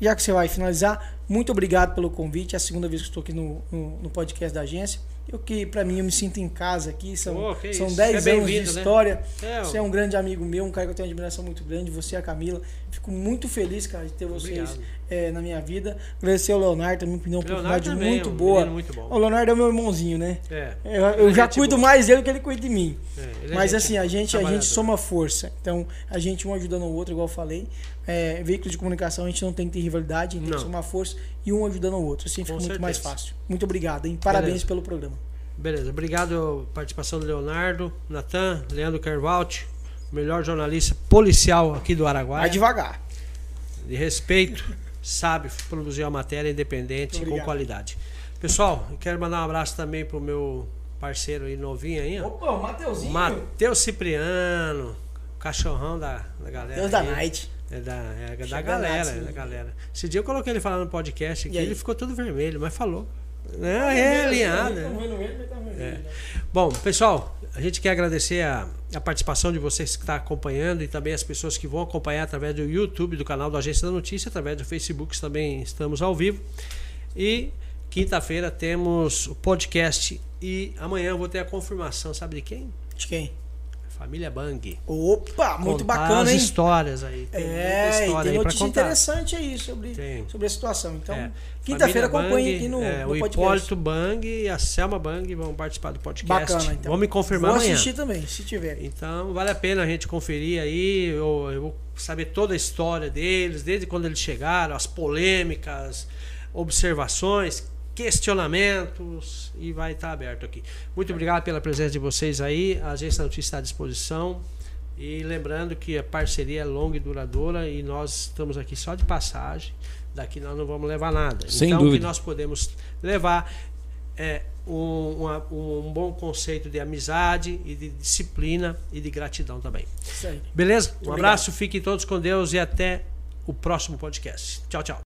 já que você vai finalizar, muito obrigado pelo convite. É a segunda vez que estou aqui no, no, no podcast da agência. Eu que, para mim, eu me sinto em casa aqui. São, oh, são 10 é anos de né? história. Né? Você é um grande amigo meu, um cara que eu tenho uma admiração muito grande. Você e a Camila. Fico muito feliz, cara, de ter vocês é, na minha vida. Agradecer ao Leonardo também, que deu uma oportunidade também, muito, é um boa. Muito bom. O Leonardo é meu irmãozinho, né? É. Eu, eu já cuido boa. mais dele do que ele cuida de mim. É, Mas assim, a gente, a gente soma força. Então, a gente um ajudando o outro, igual eu falei. É, veículos de comunicação, a gente não tem que ter rivalidade, a gente tem que somar força e um ajudando o outro. Assim fica Com muito certeza. mais fácil. Muito obrigado, hein? Parabéns Beleza. pelo programa. Beleza, obrigado participação do Leonardo, Natan, Leandro Carvalho, melhor jornalista policial aqui do Araguaia. Vai devagar. De respeito, sabe produzir uma matéria independente com qualidade. Pessoal, quero mandar um abraço também pro meu parceiro aí novinho aí, ó. Opa, o Mateuzinho. Matheus Cipriano, cachorrão da, da galera. Deus da Night. É da, é da galera, é da galera. Esse dia eu coloquei ele falando no podcast aqui, ele ficou todo vermelho, mas falou. É, é alinhado. É. Bom, pessoal, a gente quer agradecer a, a participação de vocês que estão tá acompanhando e também as pessoas que vão acompanhar através do YouTube, do canal da Agência da Notícia, através do Facebook, também estamos ao vivo. E quinta-feira temos o podcast e amanhã eu vou ter a confirmação, sabe de quem? De quem? Família Bang. Opa, muito contar bacana, as hein? histórias aí. Tem é, história tem notícia interessante aí sobre, sobre a situação. Então, é. quinta-feira acompanhe aqui no, é, no o podcast. Hipólito Bang e a Selma Bang vão participar do podcast. Bacana, então. Vão me confirmar vou amanhã. assistir também, se tiver. Então, vale a pena a gente conferir aí. Eu, eu vou saber toda a história deles, desde quando eles chegaram, as polêmicas, observações, questionamentos e vai estar aberto aqui. Muito obrigado pela presença de vocês aí. A agência Notícia está à disposição. E lembrando que a parceria é longa e duradoura e nós estamos aqui só de passagem. Daqui nós não vamos levar nada. Sem então, dúvida. o que nós podemos levar é um, uma, um bom conceito de amizade e de disciplina e de gratidão também. Beleza? Um abraço, fiquem todos com Deus e até o próximo podcast. Tchau, tchau.